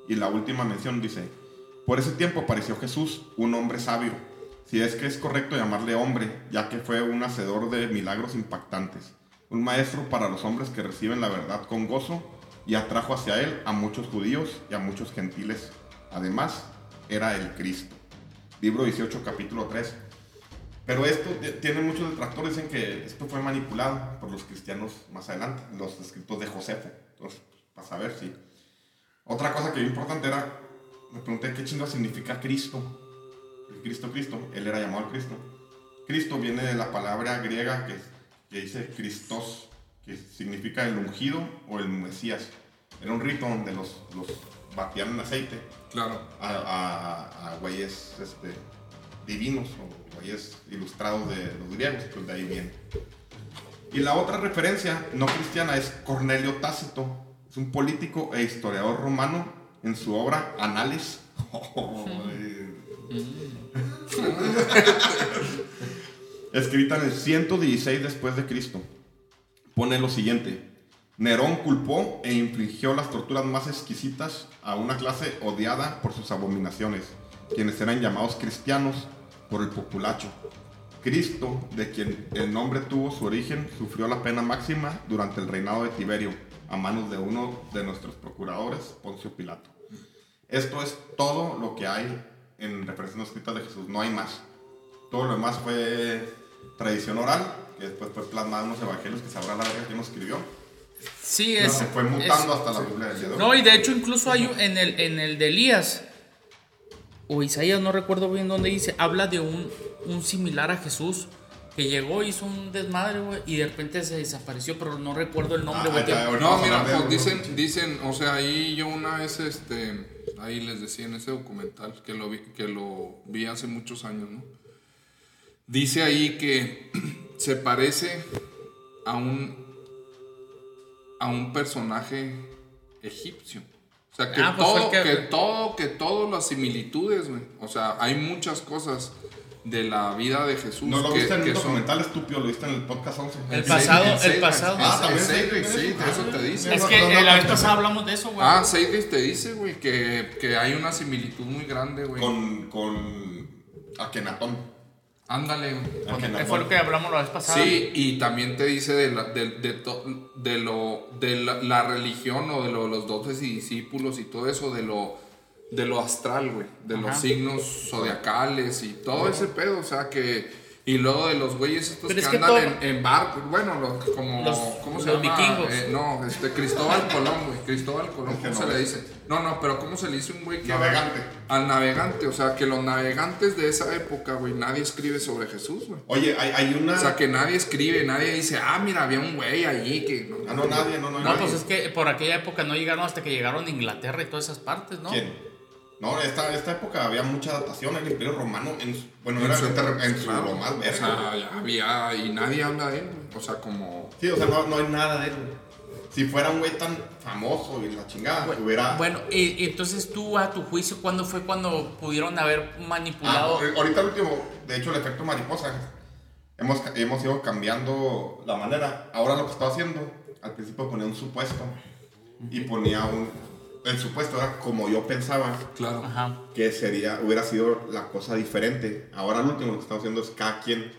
Y la última mención dice, por ese tiempo apareció Jesús, un hombre sabio, si es que es correcto llamarle hombre, ya que fue un hacedor de milagros impactantes, un maestro para los hombres que reciben la verdad con gozo, y atrajo hacia él a muchos judíos y a muchos gentiles. Además, era el Cristo. Libro 18, capítulo 3. Pero esto tiene muchos detractores, dicen que esto fue manipulado por los cristianos más adelante, los escritos de Josefo. Entonces, para saber si. Otra cosa que es importante era, me pregunté qué chingo significa Cristo. El Cristo, Cristo, él era llamado Cristo. Cristo viene de la palabra griega que, que dice Christos, que significa el ungido o el Mesías. Era un rito donde los, los batían en aceite Claro. a, a, a güeyes este, divinos o güeyes ilustrados de los griegos, pues de ahí viene. Y la otra referencia no cristiana es Cornelio Tácito, es un político e historiador romano en su obra Anales. Escrita en el 116 después de Cristo. Pone lo siguiente: Nerón culpó e infligió las torturas más exquisitas a una clase odiada por sus abominaciones, quienes eran llamados cristianos por el populacho. Cristo, de quien el nombre tuvo su origen, sufrió la pena máxima durante el reinado de Tiberio, a manos de uno de nuestros procuradores, Poncio Pilato. Esto es todo lo que hay en referencias escritas de Jesús, no hay más. Todo lo demás fue tradición oral, que después fue plasmado en unos evangelios que sabrá la verga quién los escribió. Sí, es. se fue mutando es- hasta la Biblia del. No, y de hecho incluso hay en el, en el de Elías, o Isaías, no recuerdo bien dónde dice, habla de un, un similar a Jesús que llegó, hizo un desmadre, güey, y de repente se desapareció, pero no recuerdo el nombre, Ah, güey. No, mira, pues dicen, dicen, o sea, ahí yo una vez, este, ahí les decía en ese documental que lo vi, que lo vi hace muchos años, ¿no? Dice ahí que se parece a un, a un personaje egipcio. O sea, que Ah, pues todo, el que... que- todo, que todas las similitudes, güey. O sea, hay muchas cosas de la vida de Jesús No lo que, viste en que un son- documental estúpido, lo viste en el podcast 11. El pasado- el pasado. Ah, en también sí, ah, eso te dice. Es que no, no, la vez pasada hablamos de eso, güey. Ah, Seidrick te dice, güey, que, que hay una similitud muy grande, güey. Con, con Akenatón. Ándale, Akenatón. Fue lo que hablamos la vez pasada. Sí, y también te dice de, la, de, de, to- de lo, de la, la religión o de lo, los doce discípulos y todo eso, de lo, de lo astral, güey, de Ajá. los signos zodiacales y todo ese pedo, o sea que... Y luego de los güeyes estos Pero que es que andan todo- en, en barco, bueno, los, como, Los- ¿cómo se los llama? vikingos. Eh, no, este, Cristóbal Colón, güey, Cristóbal Colón, ¿cómo no se le dice? No, no, pero ¿cómo se le dice un güey que... Navegante. Al navegante, o sea, que los navegantes de esa época, güey, nadie escribe sobre Jesús, güey. Oye, hay, hay una. O sea, que nadie escribe, nadie dice, ah, mira, había un güey allí que... Ah, no, nadie, no, no, No, nadie. pues es que por aquella época no llegaron hasta que llegaron a Inglaterra y todas esas partes, ¿no? ¿Quién? No, esta, esta época había mucha datación en el Imperio Romano. En su- bueno, era su- en, su- en su claro, lo más O verga. sea, ya había... Y nadie habla de él. O sea, como... Sí, o sea, no, no hay nada de él. Si fuera un güey tan famoso y la chingada, hubiera. Bueno, y, entonces tú a tu juicio, ¿cuándo fue cuando pudieron haber Ah, manipulado? ahorita el último, de hecho, el efecto mariposa. Hemos, hemos ido cambiando la manera. Ahora lo que está haciendo, al principio ponía un supuesto y ponía un. El supuesto era como yo pensaba Claro. Ajá. que sería, hubiera sido la cosa diferente. Ahora lo último que estamos haciendo es cada quien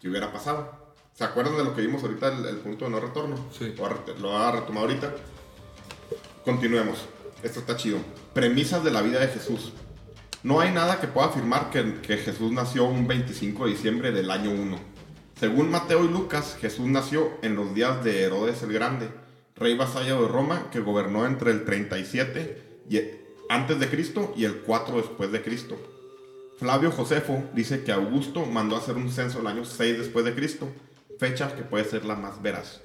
que hubiera pasado. ¿Se acuerdan de lo que vimos ahorita, el, el punto de no retorno? Sí. Lo, va a ret- lo va a retomar ahorita. Continuemos. Esto está chido. Premisas de la vida de Jesús. No hay nada que pueda afirmar que, que Jesús nació un 25 de diciembre del año 1. Según Mateo y Lucas, Jesús nació en los días de Herodes el Grande, rey vasallo de Roma que gobernó entre el 37 y, antes de Cristo y el 4 después de Cristo. Flavio Josefo dice que Augusto mandó a hacer un censo el año 6 después de Cristo, fecha que puede ser la más veraz,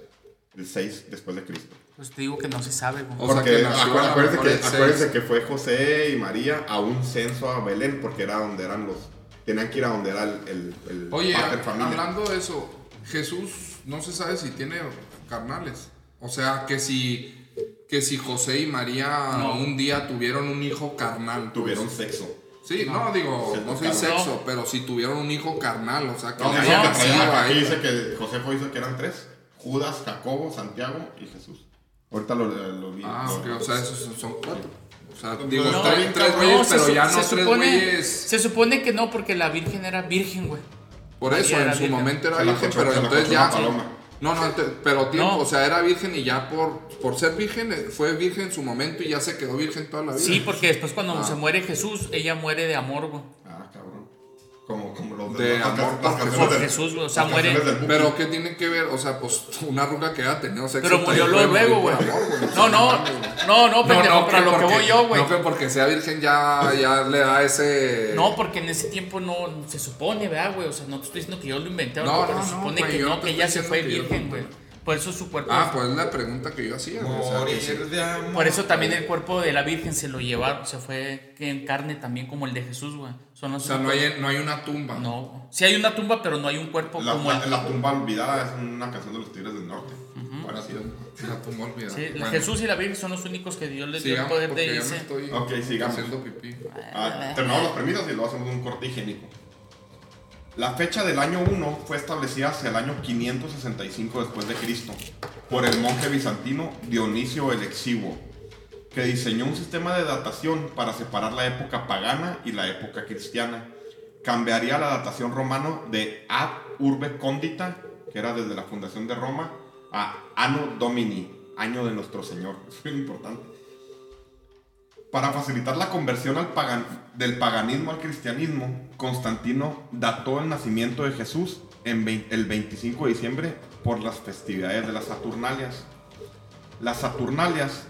el 6 después de Cristo. Pues te digo que no se sabe, güey. O sea, Porque que acuérdense, que, acuérdense fue José y María a un censo a Belén, porque era donde eran los. Tenían que ir a donde era el, el, el Oye, hablando de eso, Jesús no se sabe si tiene carnales. O sea, que si que si José y María No. un día tuvieron un hijo carnal. pues. Tuvieron sexo. Sí, no, digo, Se no soy sexo, pero si tuvieron un hijo carnal, o sea, que No, dice hayan que- aquí dice que Josefo dice que eran tres: Judas, Jacobo, Santiago y Jesús. Ahorita lo, lo vi. Ah, lo- ok, o sea, esos son- cuatro. O sea, No, digo, no, tres, tres no, güeyes, se pero su- ya no se tres supone, güeyes. Se supone que no, porque la Virgen era virgen, güey. Por eso, en su virgen. momento era Se virgen, pero se entonces ya. No, no, ente- pero tiempo, No. o sea, era virgen y ya por, por ser virgen, eh, fue virgen en su momento y ya se quedó virgen toda la vida. Sí, porque después cuando Ah. se muere Jesús, ella muere de amor, güey. De las amor por las Jesús. Por o sea, muere-. Pero ¿qué tiene que ver? O sea, pues una ruca que haya tenido sexo. Pero murió luego, güey. No, no, no, no, pendejo, pero a lo que porque- voy yo, güey. No que porque sea virgen ya, ya le da ese. No, porque en ese tiempo no se supone, ¿verdad, güey? O sea, no te estoy diciendo que yo lo inventé, No, pero no, se no, supone que no no, que ella estoy se fue que virgen, güey. Por eso su cuerpo. Ah, pues es la pregunta que yo hacía. güey, o sea, que sí. Morir de amor. Por eso también el cuerpo de la Virgen se lo llevaron, se fue en carne también como el de Jesús, güey. Son O los sea, no hay, no hay una tumba. No, sí hay una tumba, pero no hay un cuerpo La, como la, el. la tumba olvidada es una canción de los Tigres del Norte. Parecido. La tumba olvidada. Sí, Bueno, Jesús y la Virgen son los únicos que Dios les dio el poder de irse. estoy Ok, sigamos. haciendo pipí. Ah, terminamos las premisas y luego hacemos un corte higiénico. La fecha del año 1 fue establecida hacia el año 565 después de Cristo por el monje bizantino Dionisio el Exiguo, que diseñó un sistema de datación para separar la época pagana y la época cristiana. Cambiaría la datación romano de ad urbe condita, que era desde la fundación de Roma, a anno domini, año de nuestro Señor. Es muy importante. Para facilitar la conversión del paganismo al cristianismo, Constantino dató el nacimiento de Jesús en el 25 de diciembre por las festividades de las Saturnalias. Las Saturnalias,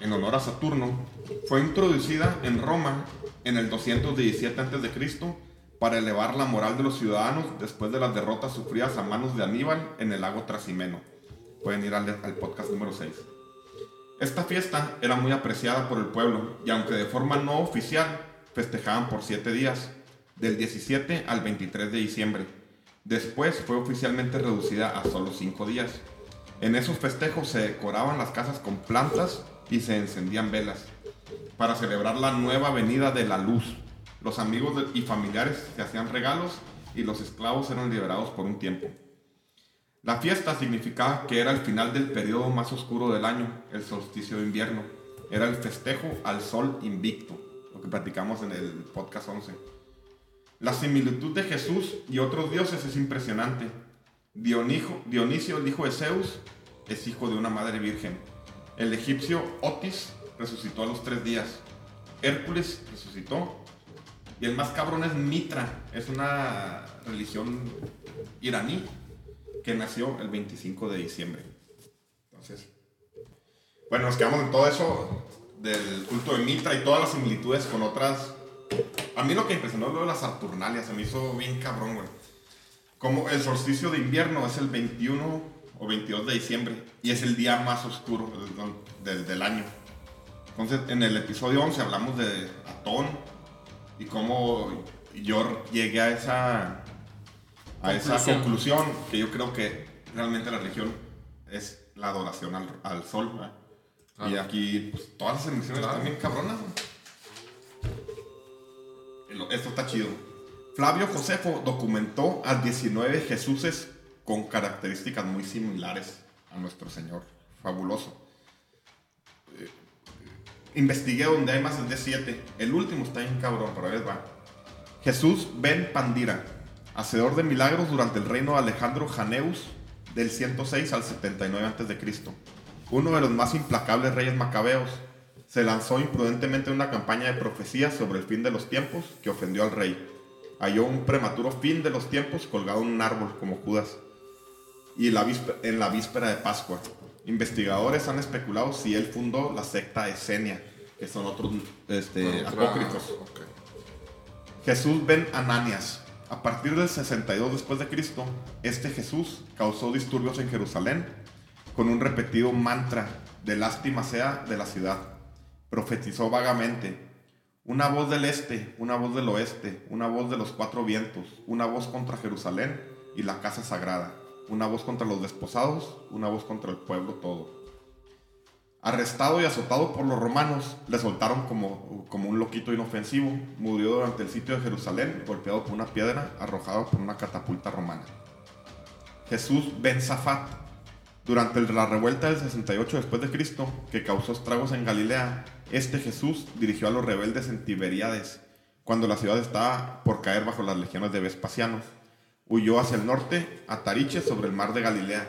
en honor a Saturno, fue introducida en Roma en el 217 a.C. para elevar la moral de los ciudadanos después de las derrotas sufridas a manos de Aníbal en el lago Trasimeno. Pueden ir al, al podcast número 6. Esta fiesta era muy apreciada por el pueblo y aunque de forma no oficial, festejaban por siete días, del 17 al 23 de diciembre. Después fue oficialmente reducida a solo cinco días. En esos festejos se decoraban las casas con plantas y se encendían velas para celebrar la nueva venida de la luz. Los amigos y familiares se hacían regalos y los esclavos eran liberados por un tiempo. La fiesta significaba que era el final del periodo más oscuro del año, el solsticio de invierno. Era el festejo al sol invicto, lo que platicamos en el podcast 11. La similitud de Jesús y otros dioses es impresionante. Dionisio, el hijo de Zeus, es hijo de una madre virgen. El egipcio Otis resucitó a los tres días. Hércules resucitó. Y el más cabrón es Mitra, es una religión iraní que nació el 25 de diciembre. Entonces, bueno, nos quedamos en todo eso del culto de Mitra y todas las similitudes con otras. A mí lo que impresionó es lo de las Saturnalias, se me hizo bien cabrón, güey. Como el solsticio de invierno es el 21 o 22 de diciembre y es el día más oscuro del, del- del año. Entonces, en el episodio 11 hablamos de Atón y cómo yo llegué a esa a esa Conclusión. que yo creo que realmente la religión es la adoración al, al sol. ¿verdad? Y aquí pues, todas las emisiones Claro. están bien cabronas. Esto está chido. Flavio Josefo documentó a 19 Jesuses con características muy similares a nuestro Señor. Fabuloso. Eh, investigué donde hay más de siete. El último está bien cabrón, pero ahí va. Jesús ben Pandira, hacedor de milagros durante el reino de Alejandro Janeus del 106 al 79 a.C. Uno de los más implacables reyes macabeos, se lanzó imprudentemente en una campaña de profecías sobre el fin de los tiempos que ofendió al rey. Halló un prematuro fin de los tiempos colgado en un árbol como Judas y la en la víspera de Pascua. Investigadores han especulado si él fundó la secta Esenia, que son otros este, apócrifos. ok. Jesús ben Ananias. A partir del 62 después de Cristo, este Jesús causó disturbios en Jerusalén con un repetido mantra de lástima sea de la ciudad. Profetizó vagamente, una voz del este, una voz del oeste, una voz de los cuatro vientos, una voz contra Jerusalén y la casa sagrada, una voz contra los desposados, una voz contra el pueblo todo. Arrestado y azotado por los romanos, le soltaron como, como un loquito inofensivo. Murió durante el sitio de Jerusalén, golpeado por una piedra, arrojado por una catapulta romana. Jesús ben Zafat. Durante la revuelta del 68 después de Cristo, que causó estragos en Galilea, este Jesús dirigió a los rebeldes en Tiberíades, cuando la ciudad estaba por caer bajo las legiones de Vespasiano. Huyó hacia el norte, a Tariche, sobre el mar de Galilea.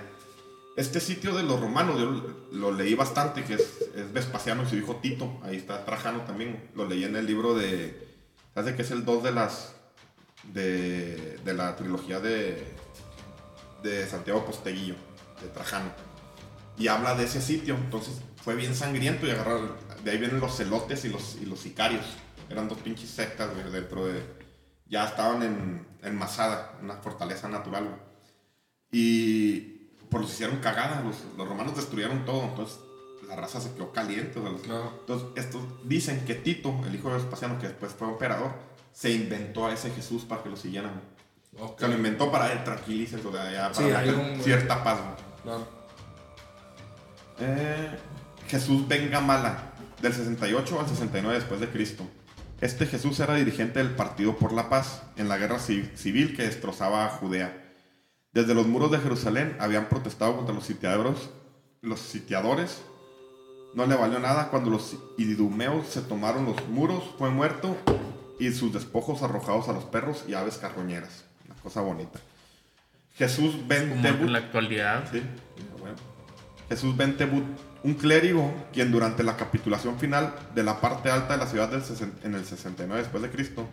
Este sitio de los romanos, yo lo leí bastante, que es, es Vespasiano y su hijo Tito. Ahí está Trajano también. Lo leí en el libro de. ¿Sabes que es el 2 de las. De, de la trilogía de. De Santiago Posteguillo, de Trajano. Y habla de ese sitio. Entonces fue bien sangriento y agarraron. De ahí vienen los celotes y los, y los sicarios. Eran dos pinches sectas dentro de. Ya estaban en, en Masada, una fortaleza natural. Y por los hicieron cagada, los, los romanos destruyeron todo, entonces la raza se quedó caliente. o sea, los- Claro. Entonces, estos dicen que Tito, el hijo de Vespasiano, que después fue emperador, se inventó a ese Jesús para que lo siguieran. Se lo inventó para él, tranquilícense, o sea, ya para Sí, un- cierta paz. Claro. Eh, Jesús del 68 al 69 después de Cristo. Este Jesús era dirigente del Partido por la Paz en la guerra ci- civil que destrozaba a Judea. Desde los muros de Jerusalén habían protestado contra los sitiadores, los sitiadores. No le valió nada cuando los idumeos se tomaron los muros, fue muerto y sus despojos arrojados a los perros y aves carroñeras. Una cosa bonita. Jesús ben Tebut- en la actualidad. Sí, bueno. Jesús ben Tebut, un clérigo quien durante la capitulación final de la parte alta de la ciudad del en el 69 después de Cristo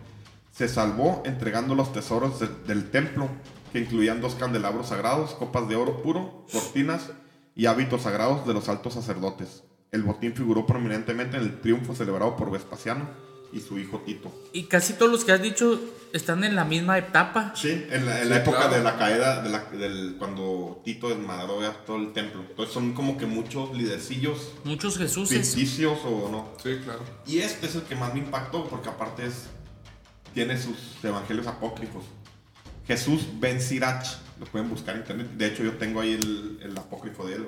se salvó entregando los tesoros de- del templo que incluían dos candelabros sagrados, copas de oro puro, cortinas y hábitos sagrados de los altos sacerdotes. El botín figuró prominentemente en el triunfo celebrado por Vespasiano y su hijo Tito. Y casi todos los que has dicho están en la misma etapa. Sí, en la, en la Sí, época claro. de la caída, de la- del, cuando Tito desmadró ya todo el templo. Entonces son como que muchos lidercillos Muchos Jesuses. ficticios o no. Sí, claro. Y este es el que más me impactó porque aparte es, tiene sus evangelios apócrifos. Jesús Ben Sirach, lo pueden buscar en internet. De hecho yo tengo ahí el, apócrifo de él.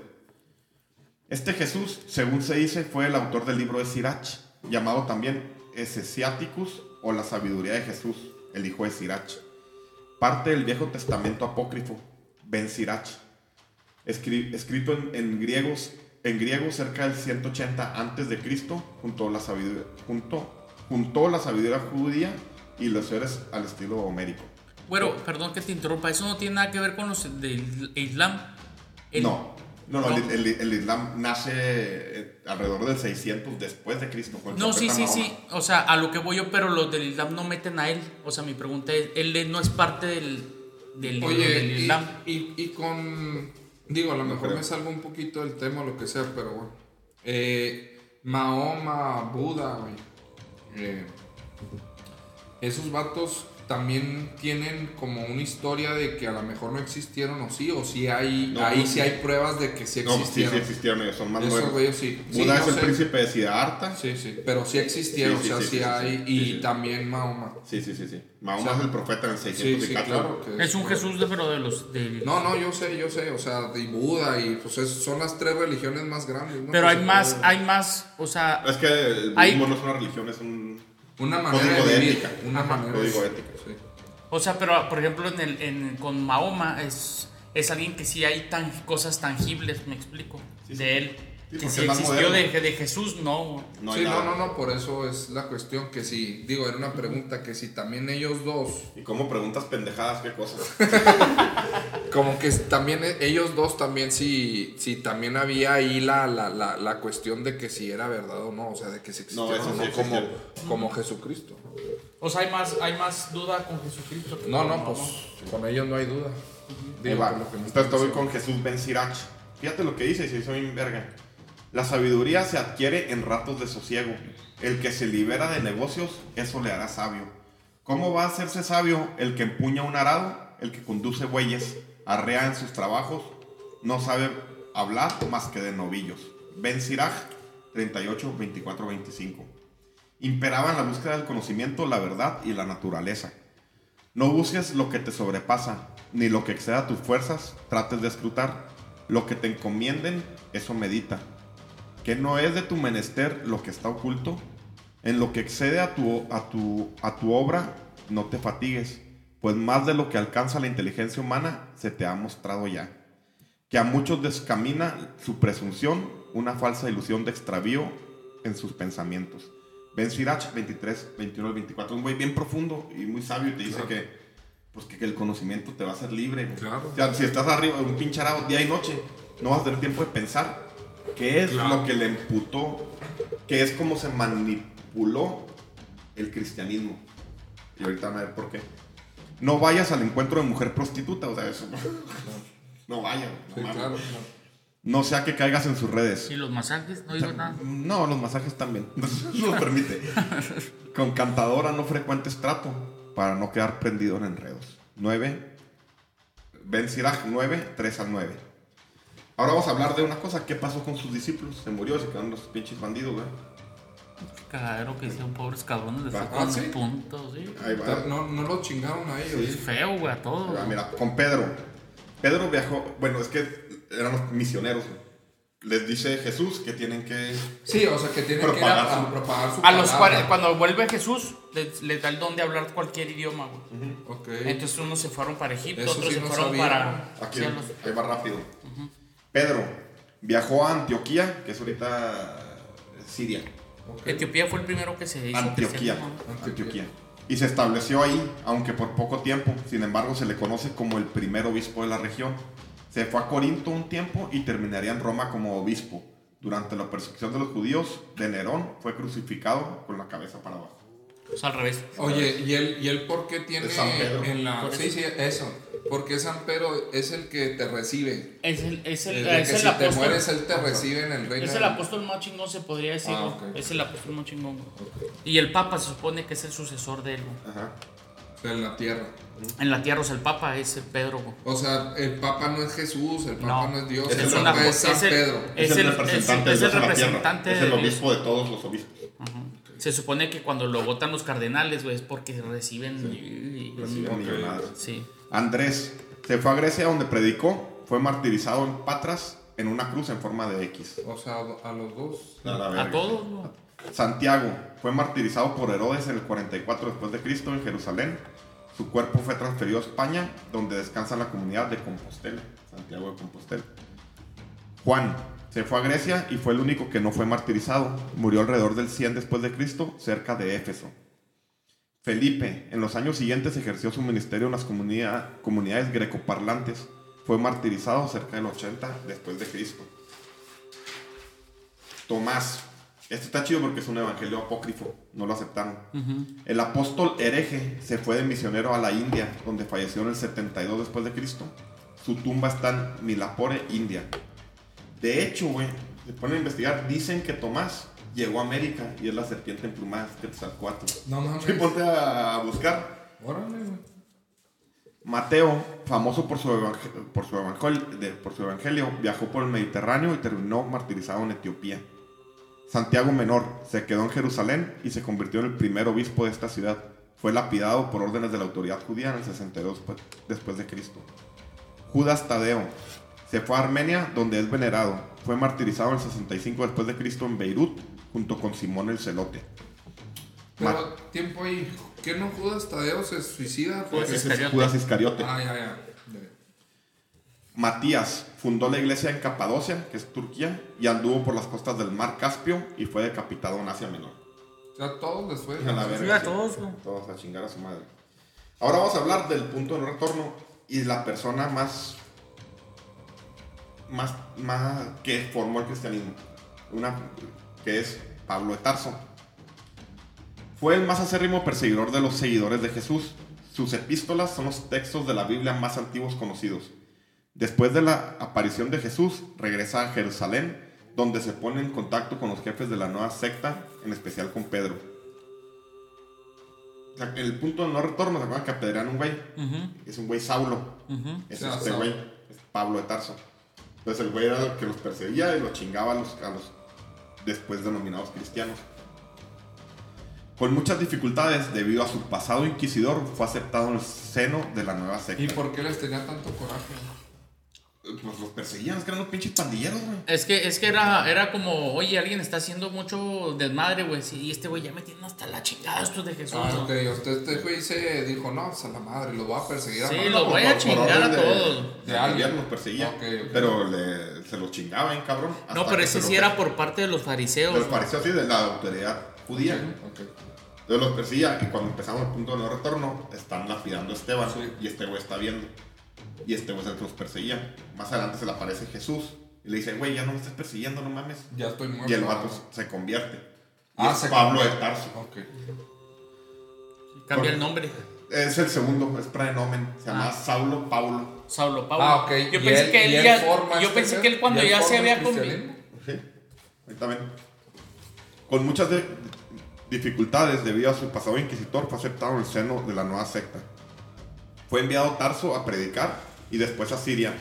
Este Jesús, según se dice, fue el autor del libro de Sirach, llamado también Esesiaticus o la sabiduría de Jesús, el hijo de Sirach. Parte del Viejo Testamento apócrifo, Ben Sirach, escri- escrito en, griegos, en griego cerca del 180 antes de Cristo, junto a la sabiduría, junto, juntó la sabiduría judía y los seres al estilo homérico. Bueno, perdón que te interrumpa. Eso no tiene nada que ver con los del Islam. El- no, no, no. El, el- el Islam nace eh, alrededor del 600 después de Cristo. No, sí, sí, sí. O sea, a lo que voy yo, pero los del Islam no meten a él. O sea, mi pregunta es, él no es parte del, del Oye, del y, Islam. y- y con. Digo, a lo mejor me salgo un poquito del tema o lo que sea, pero bueno. Eh, Mahoma, Buda, güey. eh, esos vatos también tienen como una historia de que a lo mejor no existieron o sí, o sí hay. No, ahí no, sí hay pruebas de que sí No, sí, sí existieron. existieron, ellos son más Esos nuevos. güeyes sí. Sí, Buda no es el sé. príncipe de Siddhartha. Sí, sí, pero sí existieron, Sí, sí, o sea, sí, sí, sí, sí, hay. sí, y también Mahoma. Sí, sí, sí, sí. Mahoma O sea, es el profeta en el Sí, 600 sí, y cacho. claro. que Es un Jesús de, pero de los. No, no, yo sé, yo sé, o sea, de Buda y pues es- son las tres religiones más grandes. ¿no? pero Pues, hay más, hay más, o sea, Es que el Hay- budismo no es una religión, es un Una manera código de vivir, ética. una manera código de- ética. O sea, pero por ejemplo en el, en, con Mahoma es, es alguien que sí hay tan, cosas tangibles, me explico, Sí, sí. de él. Sí, que porque si existió de, de Jesús, no. No sí, nada. no, no, no, por eso es la cuestión que si, digo, era una pregunta que si también ellos dos, ¿Y cómo preguntas pendejadas? ¿Qué cosas? como que también e- ellos dos también si, si también había ahí la, la, la, la cuestión de que si era verdad o no, o sea, de que si existió No, eso o no sí como, Jesucristo. O sea, hay más, hay más duda con Jesucristo. que No, con no, pues con ellos no hay duda. Digo, lo que me estás con Jesús Ben Sirach. Fíjate lo que dice, si soy un verga. La sabiduría se adquiere en ratos de sosiego. El que se libera de negocios, eso le hará sabio. ¿Cómo va a hacerse sabio el que empuña un arado, el que conduce bueyes, arrea en sus trabajos, no sabe hablar más que de novillos? Ben Sirach 38, 24, 25. Imperaba en la búsqueda del conocimiento la verdad y la naturaleza. No busques lo que te sobrepasa, ni lo que exceda tus fuerzas, trates de escrutar. Lo que te encomienden, eso medita. Que no es de tu menester lo que está oculto. En lo que excede a tu, a tu, a tu obra, no te fatigues, pues más de lo que alcanza la inteligencia humana se te ha mostrado ya. Que a muchos descamina su presunción, una falsa ilusión de extravío en sus pensamientos. Ben Sirach 23, 21 al 24, un güey bien profundo y muy sabio y te dice Claro. que, pues que, que el conocimiento te va a hacer libre. Claro. O sea, si estás arriba de un pinche arado día y noche, no vas a tener tiempo de pensar qué es Claro. lo que le imputó, qué es cómo se manipuló el cristianismo. Y ahorita van a ver por qué. No vayas al encuentro de mujer prostituta, o sea, eso. No vayas. no Sí, claro. No sea que caigas en sus redes. ¿Y los masajes? No digo nada. No, los masajes también. No lo permite. Con cantadora no frecuentes trato para no quedar prendido en enredos. 9. Ben Sirach 9, 3 al 9. Ahora vamos a hablar de una cosa. ¿Qué pasó con sus discípulos? Se murió, se quedaron los pinches bandidos, güey. Qué cagadero que hicieron pobres cabrones. Les Ah, con ¿sí? puntos, sí. Ahí va. No, no lo chingaron a ellos. Es feo, güey, a todo. Ahí va, güey. Mira, con Pedro. Pedro viajó. Bueno, es que eran los misioneros. güey. Les dice Jesús que tienen que. Sí, o sea que tienen que ir a, Propagar su- a propagar su A los palabra. cuare- cuando vuelve Jesús, les, les da el don de hablar cualquier idioma, güey. Ok. Entonces unos se fueron para Egipto, Eso otros sí se no fueron sabía. para... Aquí, sí, a los- ahí va rápido. Pedro viajó a Antioquía, que es ahorita Siria. Ok. Etiopía fue el primero que se hizo Antioquía. Antioquía. Y se estableció ahí, aunque por poco tiempo. Sin embargo, se le conoce como el primer obispo de la región. Se fue a Corinto un tiempo y terminaría en Roma como obispo. Durante la persecución de los judíos de Nerón, fue crucificado con la cabeza para abajo. O sea, al revés. Oye, ¿y él, ¿y él por qué tiene Es San Pedro. en la... Sí, sí, eso. Porque San Pedro es el que te recibe. Es el, es el, es que el si te apóstol. mueres, él te recibe en el reino. Es el apóstol más chingón, se podría decir. Ah. Es el apóstol más chingón. güey. Y el papa se supone que es el sucesor de él. güey. Ajá. En la tierra. En la tierra, o sea, el papa es el Pedro. güey. O sea, el Papa no es Jesús, el Papa No. no, es Dios, Es el Papa apóstol. es San Es el- Pedro. Es Es, el, representante es- de es el tierra. representante Es de el obispo de todos los obispos. Se supone que cuando lo votan los cardenales, güey, es porque reciben. y- y- Recibe millonadas. Sí. Andrés se fue a Grecia donde predicó, fue martirizado en Patras en una cruz en forma de X. O sea, a los dos. A la A verga. todos, güey. Santiago fue martirizado por Herodes en el 44 después de Cristo en Jerusalén. Su cuerpo fue transferido a España, donde descansa la comunidad de Compostela, Santiago de Compostela. Juan se fue a Grecia y fue el único que no fue martirizado. Murió alrededor del 100 después de Cristo, cerca de Éfeso. Felipe, en los años siguientes ejerció su ministerio en las comunidad- comunidades grecoparlantes. Fue martirizado cerca del 80 después de Cristo. Tomás, este está chido porque es un evangelio apócrifo, no lo aceptaron. El apóstol hereje se fue de misionero a la India, donde falleció en el 72 después de Cristo. Su tumba está en Milapore, India. De hecho, güey, se ponen a investigar, dicen que Tomás llegó a América y es la serpiente emplumada, es Quetzalcóatl. No mames. Sí, ponte a buscar. Órale, güey. Mateo, famoso por su, por, su evangelio, por su evangelio, viajó por el Mediterráneo y terminó martirizado en Etiopía. Santiago Menor se quedó en Jerusalén y se convirtió en el primer obispo de esta ciudad. Fue lapidado por órdenes de la autoridad judía en el 62 después- después de Cristo. Judas Tadeo se fue a Armenia donde es venerado. Fue martirizado en el 65 después de Cristo en Beirut junto con Simón el Celote. Pero tiempo ahí. ¿Qué no Judas Tadeo se suicida? Judas es Iscariote. Judas Iscariote. Ah, ya, ya. Ya. Matías fundó la iglesia en Capadocia, que es Turquía, y anduvo por las costas del mar Caspio y fue decapitado en Asia Menor. O sea, todos les fue. A la verga, Sí, a sí. todos, güey. Todos a chingar a su madre. Ahora vamos a hablar del punto de no retorno y la persona más, más, más que formó el cristianismo. Una que es Pablo de Tarso. Fue el más acérrimo perseguidor de los seguidores de Jesús. Sus epístolas son los textos de la Biblia más antiguos conocidos. Después de la aparición de Jesús, regresa a Jerusalén, donde se pone en contacto con los jefes de la nueva secta, en especial con Pedro. O sea, el punto de no retorno, ¿se acuerdan que apedrean un güey? Es un güey Saulo. Es este güey, es Pablo de Tarso. Entonces el güey era el que los perseguía y los chingaba a los, a los después denominados cristianos. Con muchas dificultades, debido a su pasado inquisidor, fue aceptado en el seno de la nueva secta. ¿Y por qué les tenía tanto coraje? Pues los perseguían, es que eran unos pinches pandilleros, güey. Es que, es que era, era como, oye, alguien está haciendo mucho desmadre, güey. Sí, y este güey ya me tiene hasta la chingada esto de Jesús. Ah, ¿no? ok, usted este güey se dijo, no, pues a la madre, lo voy a perseguir a Sí, madre". lo voy a chingar a de- todos. De, De alguien los perseguía. Pero le- se los chingaba, bien cabrón. No, pero ese se sí era por parte de los fariseos. Les pareció así de la autoridad judía. Ok. Entonces los perseguía y cuando empezamos el punto de no retorno, están lapidando a Esteban Sí. y este güey está viendo. Y este güey es el que los perseguía. Más adelante se le aparece Jesús y le dice, güey, ya no me estás persiguiendo, no mames. Ya estoy muerto. Y el vato se convierte. Y Ah, es se Pablo cambió. de Tarso. Ok. Cambia el nombre. Es el segundo, es prenomen. Se llama Ah. Saulo Paulo. Saulo Pablo. Ah, ok. Yo ¿Y pensé él- que él él ya. Yo este pensé que él cuando ¿Y él ya se había convertido. Sí, ahí también. Con muchas de- dificultades debido a su pasado inquisitor, fue aceptado en el seno de la nueva secta. Fue enviado Tarso a predicar y después a Siria,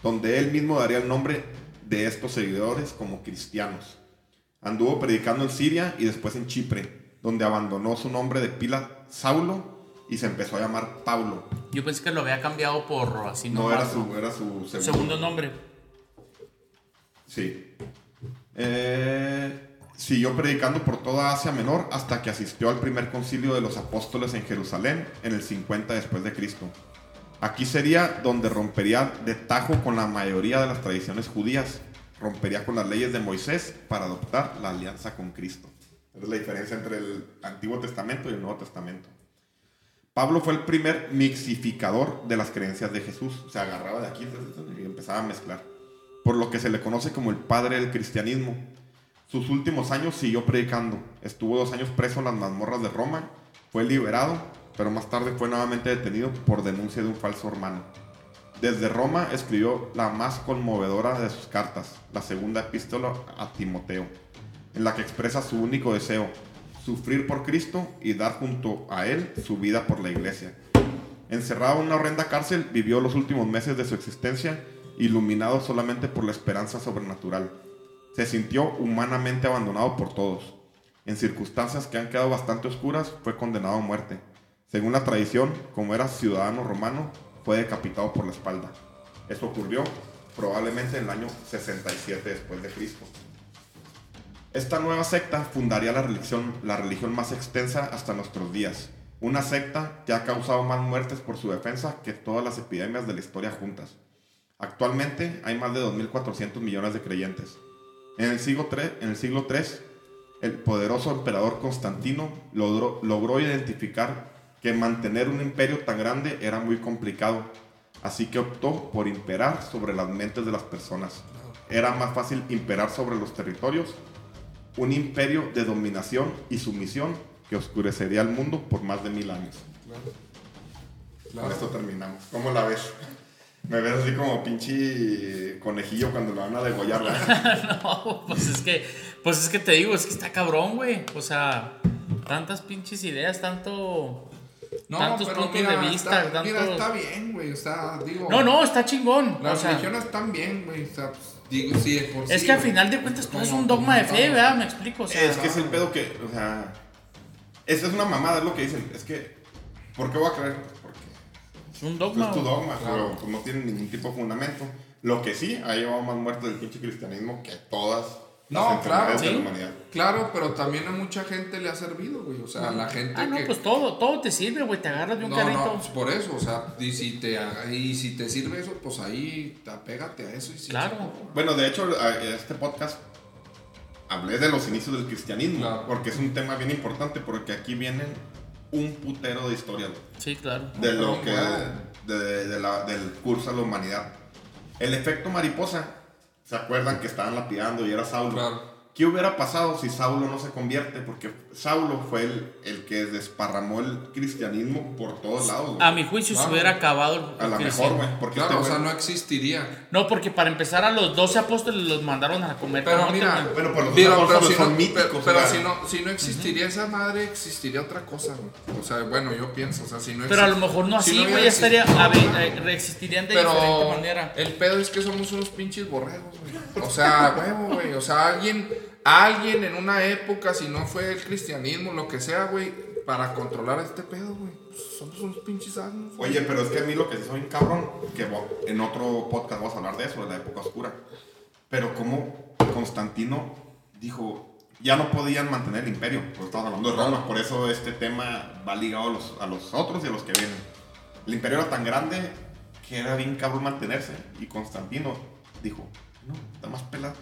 donde él mismo daría el nombre de estos seguidores como cristianos. Anduvo predicando en Siria y después en Chipre, donde abandonó su nombre de pila Saulo y se empezó a llamar Pablo. Yo pensé que lo había cambiado por así No era su, era su segundo, segundo nombre. Sí. Eh, siguió predicando por toda Asia Menor hasta que asistió al primer concilio de los apóstoles en Jerusalén en el 50 después de Cristo. Aquí sería donde rompería de tajo con la mayoría de las tradiciones judías, rompería con las leyes de Moisés para adoptar la alianza con Cristo. Esa es la diferencia entre el Antiguo Testamento y el Nuevo Testamento. Pablo fue el primer mixificador de las creencias de Jesús. Se agarraba de aquí y empezaba a mezclar. Por lo que se le conoce como el padre del cristianismo. Sus últimos años siguió predicando. Estuvo dos años preso en las mazmorras de Roma. Fue liberado, pero más tarde fue nuevamente detenido por denuncia de un falso hermano. Desde Roma escribió la más conmovedora de sus cartas, la segunda epístola a Timoteo, en la que expresa su único deseo, sufrir por Cristo y dar junto a Él su vida por la iglesia. Encerrado en una horrenda cárcel, vivió los últimos meses de su existencia iluminado solamente por la esperanza sobrenatural. Se sintió humanamente abandonado por todos. En circunstancias que han quedado bastante oscuras, fue condenado a muerte. Según la tradición, como era ciudadano romano, fue decapitado por la espalda. Eso ocurrió probablemente en el año 67 después de Cristo. Esta nueva secta fundaría la religión, la religión más extensa hasta nuestros días. Una secta que ha causado más muertes por su defensa que todas las epidemias de la historia juntas. Actualmente hay más de 2.400 millones de creyentes. En el siglo III, en el siglo III el poderoso emperador Constantino logró, logró identificar que mantener un imperio tan grande era muy complicado, así que optó por imperar sobre las mentes de las personas. Era más fácil imperar sobre los territorios, un imperio de dominación y sumisión que oscurecería el mundo por más de mil años. Claro. Con esto terminamos. ¿Cómo la ves? Me ves así como pinche conejillo cuando lo van a degollar. No, pues es que, pues es que te digo, es que está cabrón, güey. O sea, tantas pinches ideas, tanto. No, tantos pero puntos mira, de vista, está, mira, tantos- está bien, güey. O sea, digo. No, no, está chingón. Las o sea, religiones están bien, güey. O sea, pues, digo, sí, de por es sí, que al final de cuentas todo es un dogma de fe, estamos. ¿verdad? Me explico. O sea, es que es el pedo que, o sea, esa es una mamada, es lo que dicen. Es que, ¿por qué voy a creer? Porque es un es dogma. tu dogma, Claro. pero pues, no tiene ningún tipo de fundamento. Lo que sí, ha llevado más muertes del pinche cristianismo que todas No, claro, de la sí. humanidad. Claro, pero también a mucha gente le ha servido, güey. O sea, la gente Ah, no, que. pues todo, todo te sirve, güey. Te agarras de un No, carrito. no, pues por eso, o sea, y si te, y si te sirve eso, pues ahí te apégate a eso y. Claro. Bueno, de hecho, a- este podcast hablé de los inicios del cristianismo, Claro. porque es un tema bien importante, porque aquí vienen un putero de historias güey, Sí, claro. de lo que bueno. de, de la- del curso a la humanidad. El efecto mariposa, ¿se acuerdan que estaban lapidando y era Saulo? Claro. ¿Qué hubiera pasado si Saulo no se convierte? Porque Saulo fue el, el que desparramó el cristianismo por todos lados. A mi juicio se hubiera acabado el A lo mejor, güey. Porque Claro, o este sea, güey- no existiría. No, porque para empezar a los 12 apóstoles los mandaron a comer Pero mira. Bueno, por los Pero, apóstoles pero si son no, míticos, pero, pero o sea. si no, si no existiría esa madre, existiría otra cosa, güey. O sea, bueno, yo pienso, o sea, si no Pero a lo mejor no si así, güey. ya estaría, existido- a ver, eh, reexistirían de diferente Pero manera. el pedo es que somos unos pinches borregos, güey. O sea, huevo, güey. O sea, alguien, alguien en una época, si no fue el cristianismo, lo que sea, güey, para controlar este pedo, güey. pues, somos unos pinches güey. Oye, pero es que a mí lo que soy un cabrón, que en otro podcast vamos a hablar de eso, de la época oscura. Pero como Constantino dijo, ya no podían mantener el imperio, porque estamos hablando de Roma, por eso este tema va ligado a los, a los otros y a los que vienen. El imperio era tan grande que era bien cabrón mantenerse, y Constantino dijo, no, está más pelado.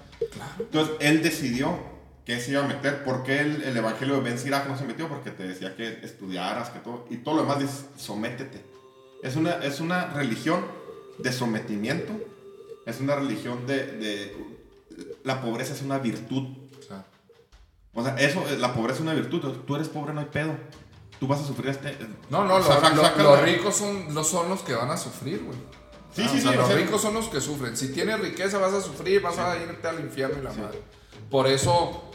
Entonces él decidió que se iba a meter, porque el, el evangelio de Ben Sirach no se metió, porque te decía que estudiaras, que todo, y todo lo demás dice, sométete. Es una, es una religión de sometimiento, es una religión de, de- La pobreza es una virtud. O sea, O sea, eso, eh, la pobreza es una virtud. Tú eres pobre, no hay pedo. Tú vas a sufrir este... no, no, lo- saca los la- ricos son, los son los que van a sufrir, güey. Sí, Ah, sí, o sea, sí, o Los sea- ricos son los que sufren. Si tienes riqueza vas a sufrir, vas a irte al infierno y la madre. Por eso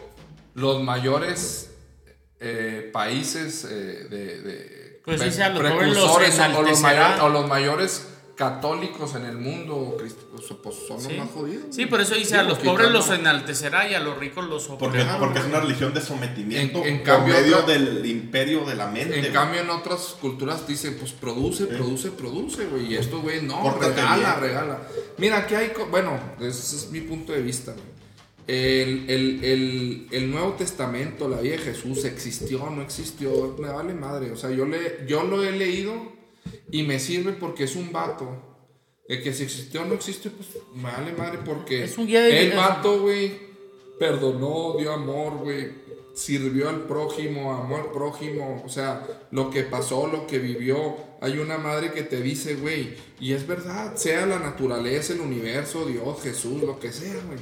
los mayores eh, países eh, de, de Pues sí, pre- sea, los pobres los precursores o, los enaltecerá. mayores, o los mayores católicos en el mundo crist- pues son Sí. los más jodidos. Sí, por eso dice, a los pobres los enaltecerá y a los ricos los Porque, oprimirá. porque es una religión de sometimiento En- en por cambio, medio otra- del imperio de la mente. En güey. cambio, en otras culturas dicen, pues produce, produce, produce, güey. Y esto, güey, no, Pórtate regala, bien. regala. Mira, aquí hay, bueno, ese es mi punto de vista, güey. El, el, el, el Nuevo Testamento, la vida de Jesús, existió, no existió, me vale madre. O sea, yo, le, yo lo he leído y me sirve porque es un vato. El que si existió o no existió, pues vale madre porque Es un guía de el vato, güey, perdonó, dio amor, güey, sirvió al prójimo, amó al prójimo, o sea, lo que pasó, lo que vivió. Hay una madre que te dice, güey, y es verdad, sea la naturaleza, el universo, Dios, Jesús, lo que sea, güey.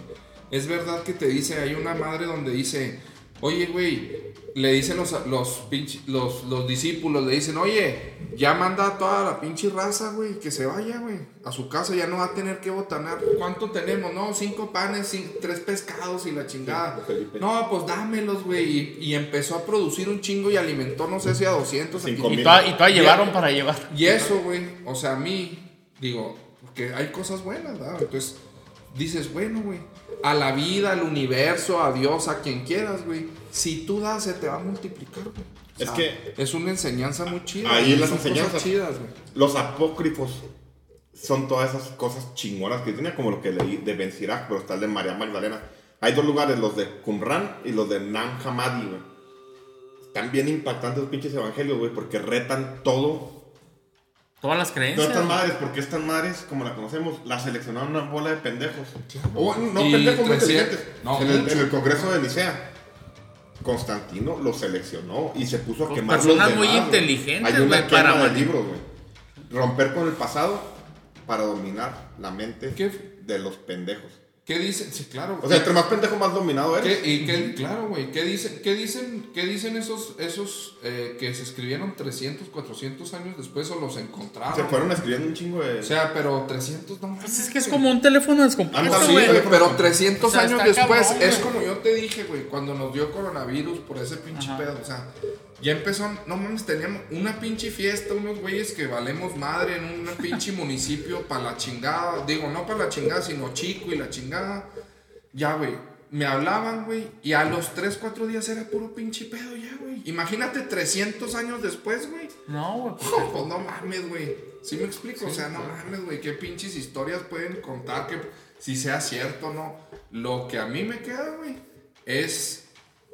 Es verdad que te dice, hay una madre donde dice, oye, güey, le dicen los, los, los, los discípulos, le dicen, oye, ya manda a toda la pinche raza, güey, que se vaya, güey, a su casa, ya no va a tener que botanar. ¿Cuánto tenemos? No, cinco panes, tres pescados y la chingada. No, pues dámelos, güey. Y, y empezó a producir un chingo y alimentó, no sé si a 200. Cinco aquí. Y toda, y toda llevaron para llevar. Y eso, güey, o sea, a mí, digo, porque hay cosas buenas, ¿verdad? Entonces, dices, bueno, güey, a la vida, al universo, a Dios, a quien quieras, güey. Si tú das, se te va a multiplicar, güey. O Es que- Es una enseñanza muy chida. Ahí las enseñanzas. chidas, güey. Los apócrifos son todas esas cosas chingonas que tiene, como lo que leí de Ben Sirach, pero está el de María Magdalena. Hay dos lugares, los de Qumran y los de Nam Hammadi, güey. Están bien impactantes los pinches evangelios, güey, porque retan todo. Todas las Todas creencias. estas madres, porque estas madres, como la conocemos, las seleccionaron una bola de pendejos. O, no, Y pendejos muy 300, inteligentes. no, en, el, mucho. en el Congreso de Nicea. Constantino los seleccionó y se puso a Con quemar los personas muy demás, güey. inteligentes, Hay una güey, quema para de mani- libros, güey. Romper con el pasado para dominar la mente ¿Qué? de los pendejos. ¿Qué dicen? Sí, claro. O sea, entre más pendejo, más dominado eres. ¿Qué- y qué, claro, güey, ¿qué dicen, qué dicen, qué dicen esos, esos eh, que se escribieron 300, 400 años después o los encontraron? Se fueron escribiendo un chingo de... O sea, pero 300 no Pues es que es como un teléfono descompuesto, Ándale, Sí, güey. güey, pero 300 O sea, años después cabrón, es como yo te dije, güey, cuando nos dio coronavirus por ese pinche Ajá. pedo, o sea, ya empezó, no mames, teníamos una pinche fiesta, unos güeyes que valemos madre en un pinche municipio para la chingada, digo, no para la chingada, sino chico y la chingada. Ya, güey, me hablaban, güey, y a los 3, 4 días era puro pinche pedo ya, güey. Imagínate 300 años después, güey. No, güey. Pues no mames, güey. ¿Sí me explico? o sea, no mames, güey. ¿Qué pinches historias pueden contar que si sea cierto o no? Lo que a mí me queda, güey, es,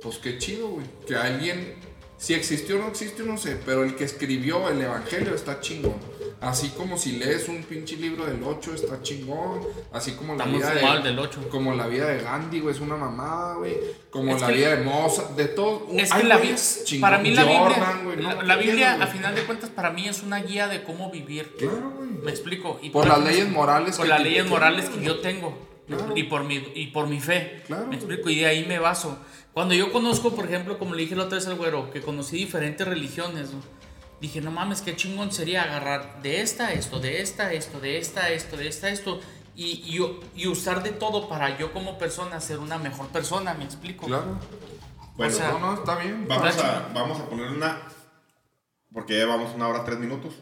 pues qué chido, güey, que alguien, si existió o no existió, no sé, pero el que escribió el Evangelio está chingón. Así como si lees un pinche libro del 8 está chingón. Así como la vida de, del 8. Como la vida de Gandhi, güey, es una mamada, güey. Como Es la que- vida de Mozart, de todo. Es hay que la chingón. para mí la Jordan, Biblia, güey, la, no, la ¿qué Biblia, a final de cuentas, para mí es una guía de cómo vivir. Claro, güey. Me explico. Y Por las leyes morales Por que las leyes morales que yo tengo. Claro. Y, por mi, y por mi fe. Claro. Me explico. Y de ahí me baso. Cuando yo conozco, por ejemplo, como le dije la otra vez al güero, que conocí diferentes religiones, ¿no? dije, no mames, qué chingón sería agarrar de esta, esto, de esta, esto, de esta, esto, de esta, esto. Y, y, y usar de todo para yo como persona ser una mejor persona, me explico. Claro. Bueno, O sea, No, no, está bien. Vamos a, vamos a poner una, porque ya llevamos una hora tres minutos,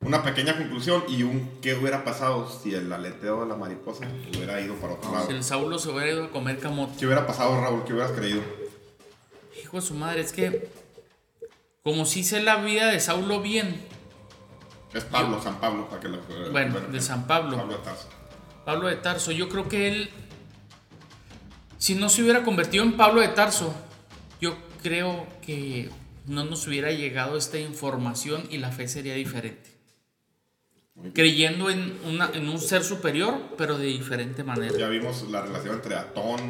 una pequeña conclusión y un qué hubiera pasado si el aleteo de la mariposa hubiera ido para otro lado. Si el Saulo se hubiera ido a comer camote. ¿Qué hubiera pasado, Raúl? ¿Qué hubieras creído? Hijo de su madre, es que como si sé la vida de Saulo bien, Es Pablo, San Pablo, para que lo... Bueno, de San Pablo. Pablo de Tarso. Pablo de Tarso, yo creo que él, si no se hubiera convertido en Pablo de Tarso, yo creo que no nos hubiera llegado esta información y la fe sería diferente. Creyendo en, una, en un ser superior, pero de diferente manera. Ya vimos la relación entre Atón,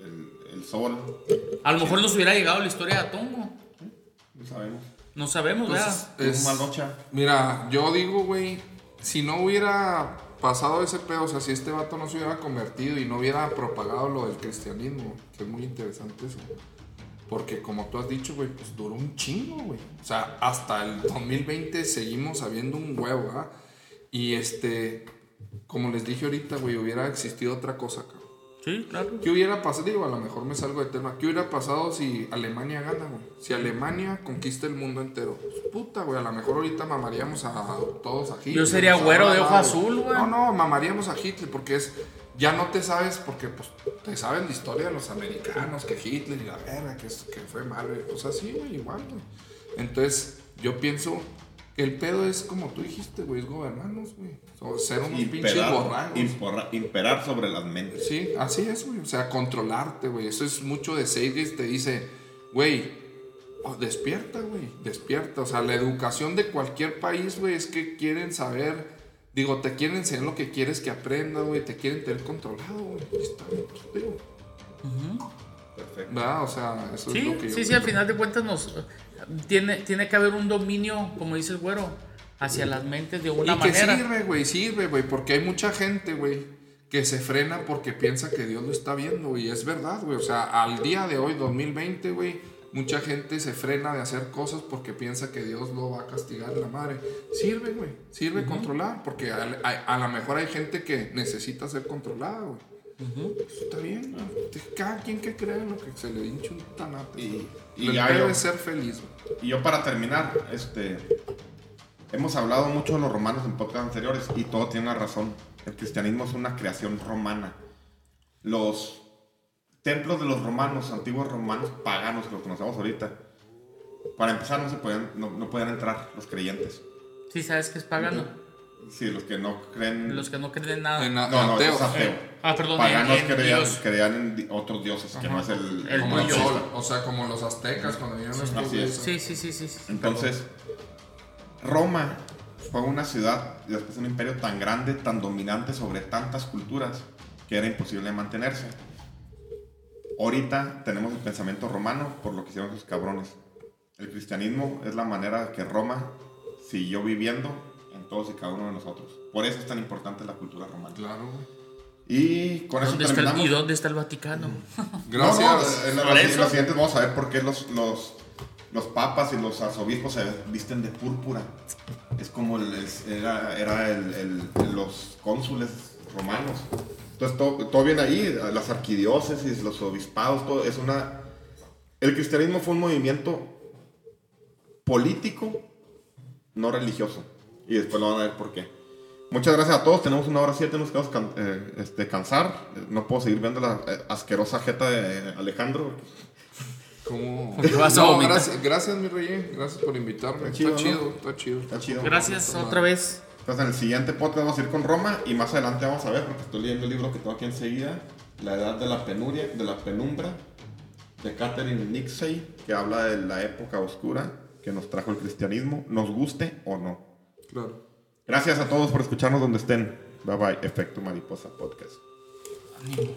el, el Sol, A lo mejor nos hubiera llegado la historia de Atongo. no sabemos. No sabemos, Pues, ¿verdad? es- Un Malocha. Mira, yo digo, güey, si no hubiera pasado ese pedo, o sea, si este vato no se hubiera convertido y no hubiera propagado lo del cristianismo, que es muy interesante eso. Porque como tú has dicho, güey, pues duró un chingo, güey. O sea, hasta el 2020 seguimos habiendo un huevo, ¿ah? Y este, como les dije ahorita, güey, hubiera existido otra cosa, cabrón. Sí, claro. ¿Qué hubiera pasado? Digo, a lo mejor me salgo de tema. ¿Qué hubiera pasado si Alemania gana, güey? Si Alemania conquista el mundo entero. Pues, puta, güey, a lo mejor ahorita mamaríamos a todos a Hitler. Yo sería güero de ojo azul, güey. No, no, mamaríamos a Hitler porque es... Ya no te sabes, porque pues te sabes la historia de los americanos, que Hitler y la verga, que, que fue malo. y Pues así, güey, igual, güey. Entonces, yo pienso el pedo es como tú dijiste, güey, es gobernarnos, güey. O ser unos pinches Imperar, borragos. imporra- imperar sobre las mentes. Sí, así es, güey. O sea, controlarte, güey. Eso es mucho de Seyges. Te dice, güey, oh, despierta, güey. Despierta. O sea, la educación de cualquier país, güey, es que quieren saber. Digo, te quieren enseñar lo que quieres que aprenda, güey. Te quieren tener controlado, güey. Está bien, pues, digo. Perfecto. ¿Verdad? O sea, eso es Sí, lo que yo sí, sí, creo. al final de cuentas nos tiene, tiene que haber un dominio, como dice el güero, hacia las mentes de una y que manera. sirve, güey, sirve, güey, porque hay mucha gente, güey, que se frena porque piensa que Dios lo está viendo, y es verdad, güey, o sea, al día de hoy, 2020, güey, mucha gente se frena de hacer cosas porque piensa que Dios lo va a castigar la madre. Sirve, güey, sirve controlar, porque a, a- a lo mejor hay gente que necesita ser controlada, güey. Está bien, cada quien que crea en lo que se le hinche un tanate. Y- y yo- es ser feliz. Y yo para terminar, este, hemos hablado mucho de los romanos en podcasts anteriores y todo tiene una razón. El cristianismo es una creación romana. Los templos de los romanos, antiguos romanos paganos que los conocemos ahorita, para empezar no se podían, no, no podían entrar los creyentes. Sí, sabes que es pagano. Sí, los que no creen... Los que no creen en nada. En no, no, ateo. es ateo. Ah, perdón, Paganos en- creían, Dios. creían en di- otros dioses, que no es el... El Como el sol, o sea, como los aztecas cuando vinieron estos Así es. Sí, sí, sí, sí. sí. Entonces, Roma fue una ciudad y después un imperio tan grande, tan dominante sobre tantas culturas, que era imposible mantenerse. Ahorita tenemos el pensamiento romano por lo que hicieron esos cabrones. El cristianismo es la manera que Roma siguió viviendo en todos y cada uno de nosotros. Por eso es tan importante la cultura romana. Claro, güey. Y con eso ¿Dónde está el- terminamos. ¿Y dónde está el Vaticano? Gracias. No, no, en, la- en los siguientes vamos a ver por qué los, los, los papas y los arzobispos se visten de púrpura. Es como el- el- era, era el- el- los cónsules romanos. Entonces todo, todo viene ahí, las arquidiócesis, los obispados, todo es una... El cristianismo fue un movimiento político, no religioso. Y después lo van a ver por qué. Muchas gracias a todos. Tenemos una hora siete, nos quedamos can- eh, este, cansar. No puedo seguir viendo la eh, asquerosa jeta de Alejandro. ¿Cómo? Porque vas a No, gracias, gracias, mi rey. Gracias por invitarme. Está chido, chido, ¿no? está chido. Está chido. Gracias otra vez. Entonces en el siguiente podcast vamos a ir con Roma y más adelante vamos a ver, porque estoy leyendo el libro que tengo aquí enseguida, La edad de la penuria, de la penumbra, de Catherine Nixey, que habla de la época oscura que nos trajo el cristianismo, nos guste o no. Claro. Gracias a todos por escucharnos donde estén. Bye bye, Efecto Mariposa Podcast. Ánimo.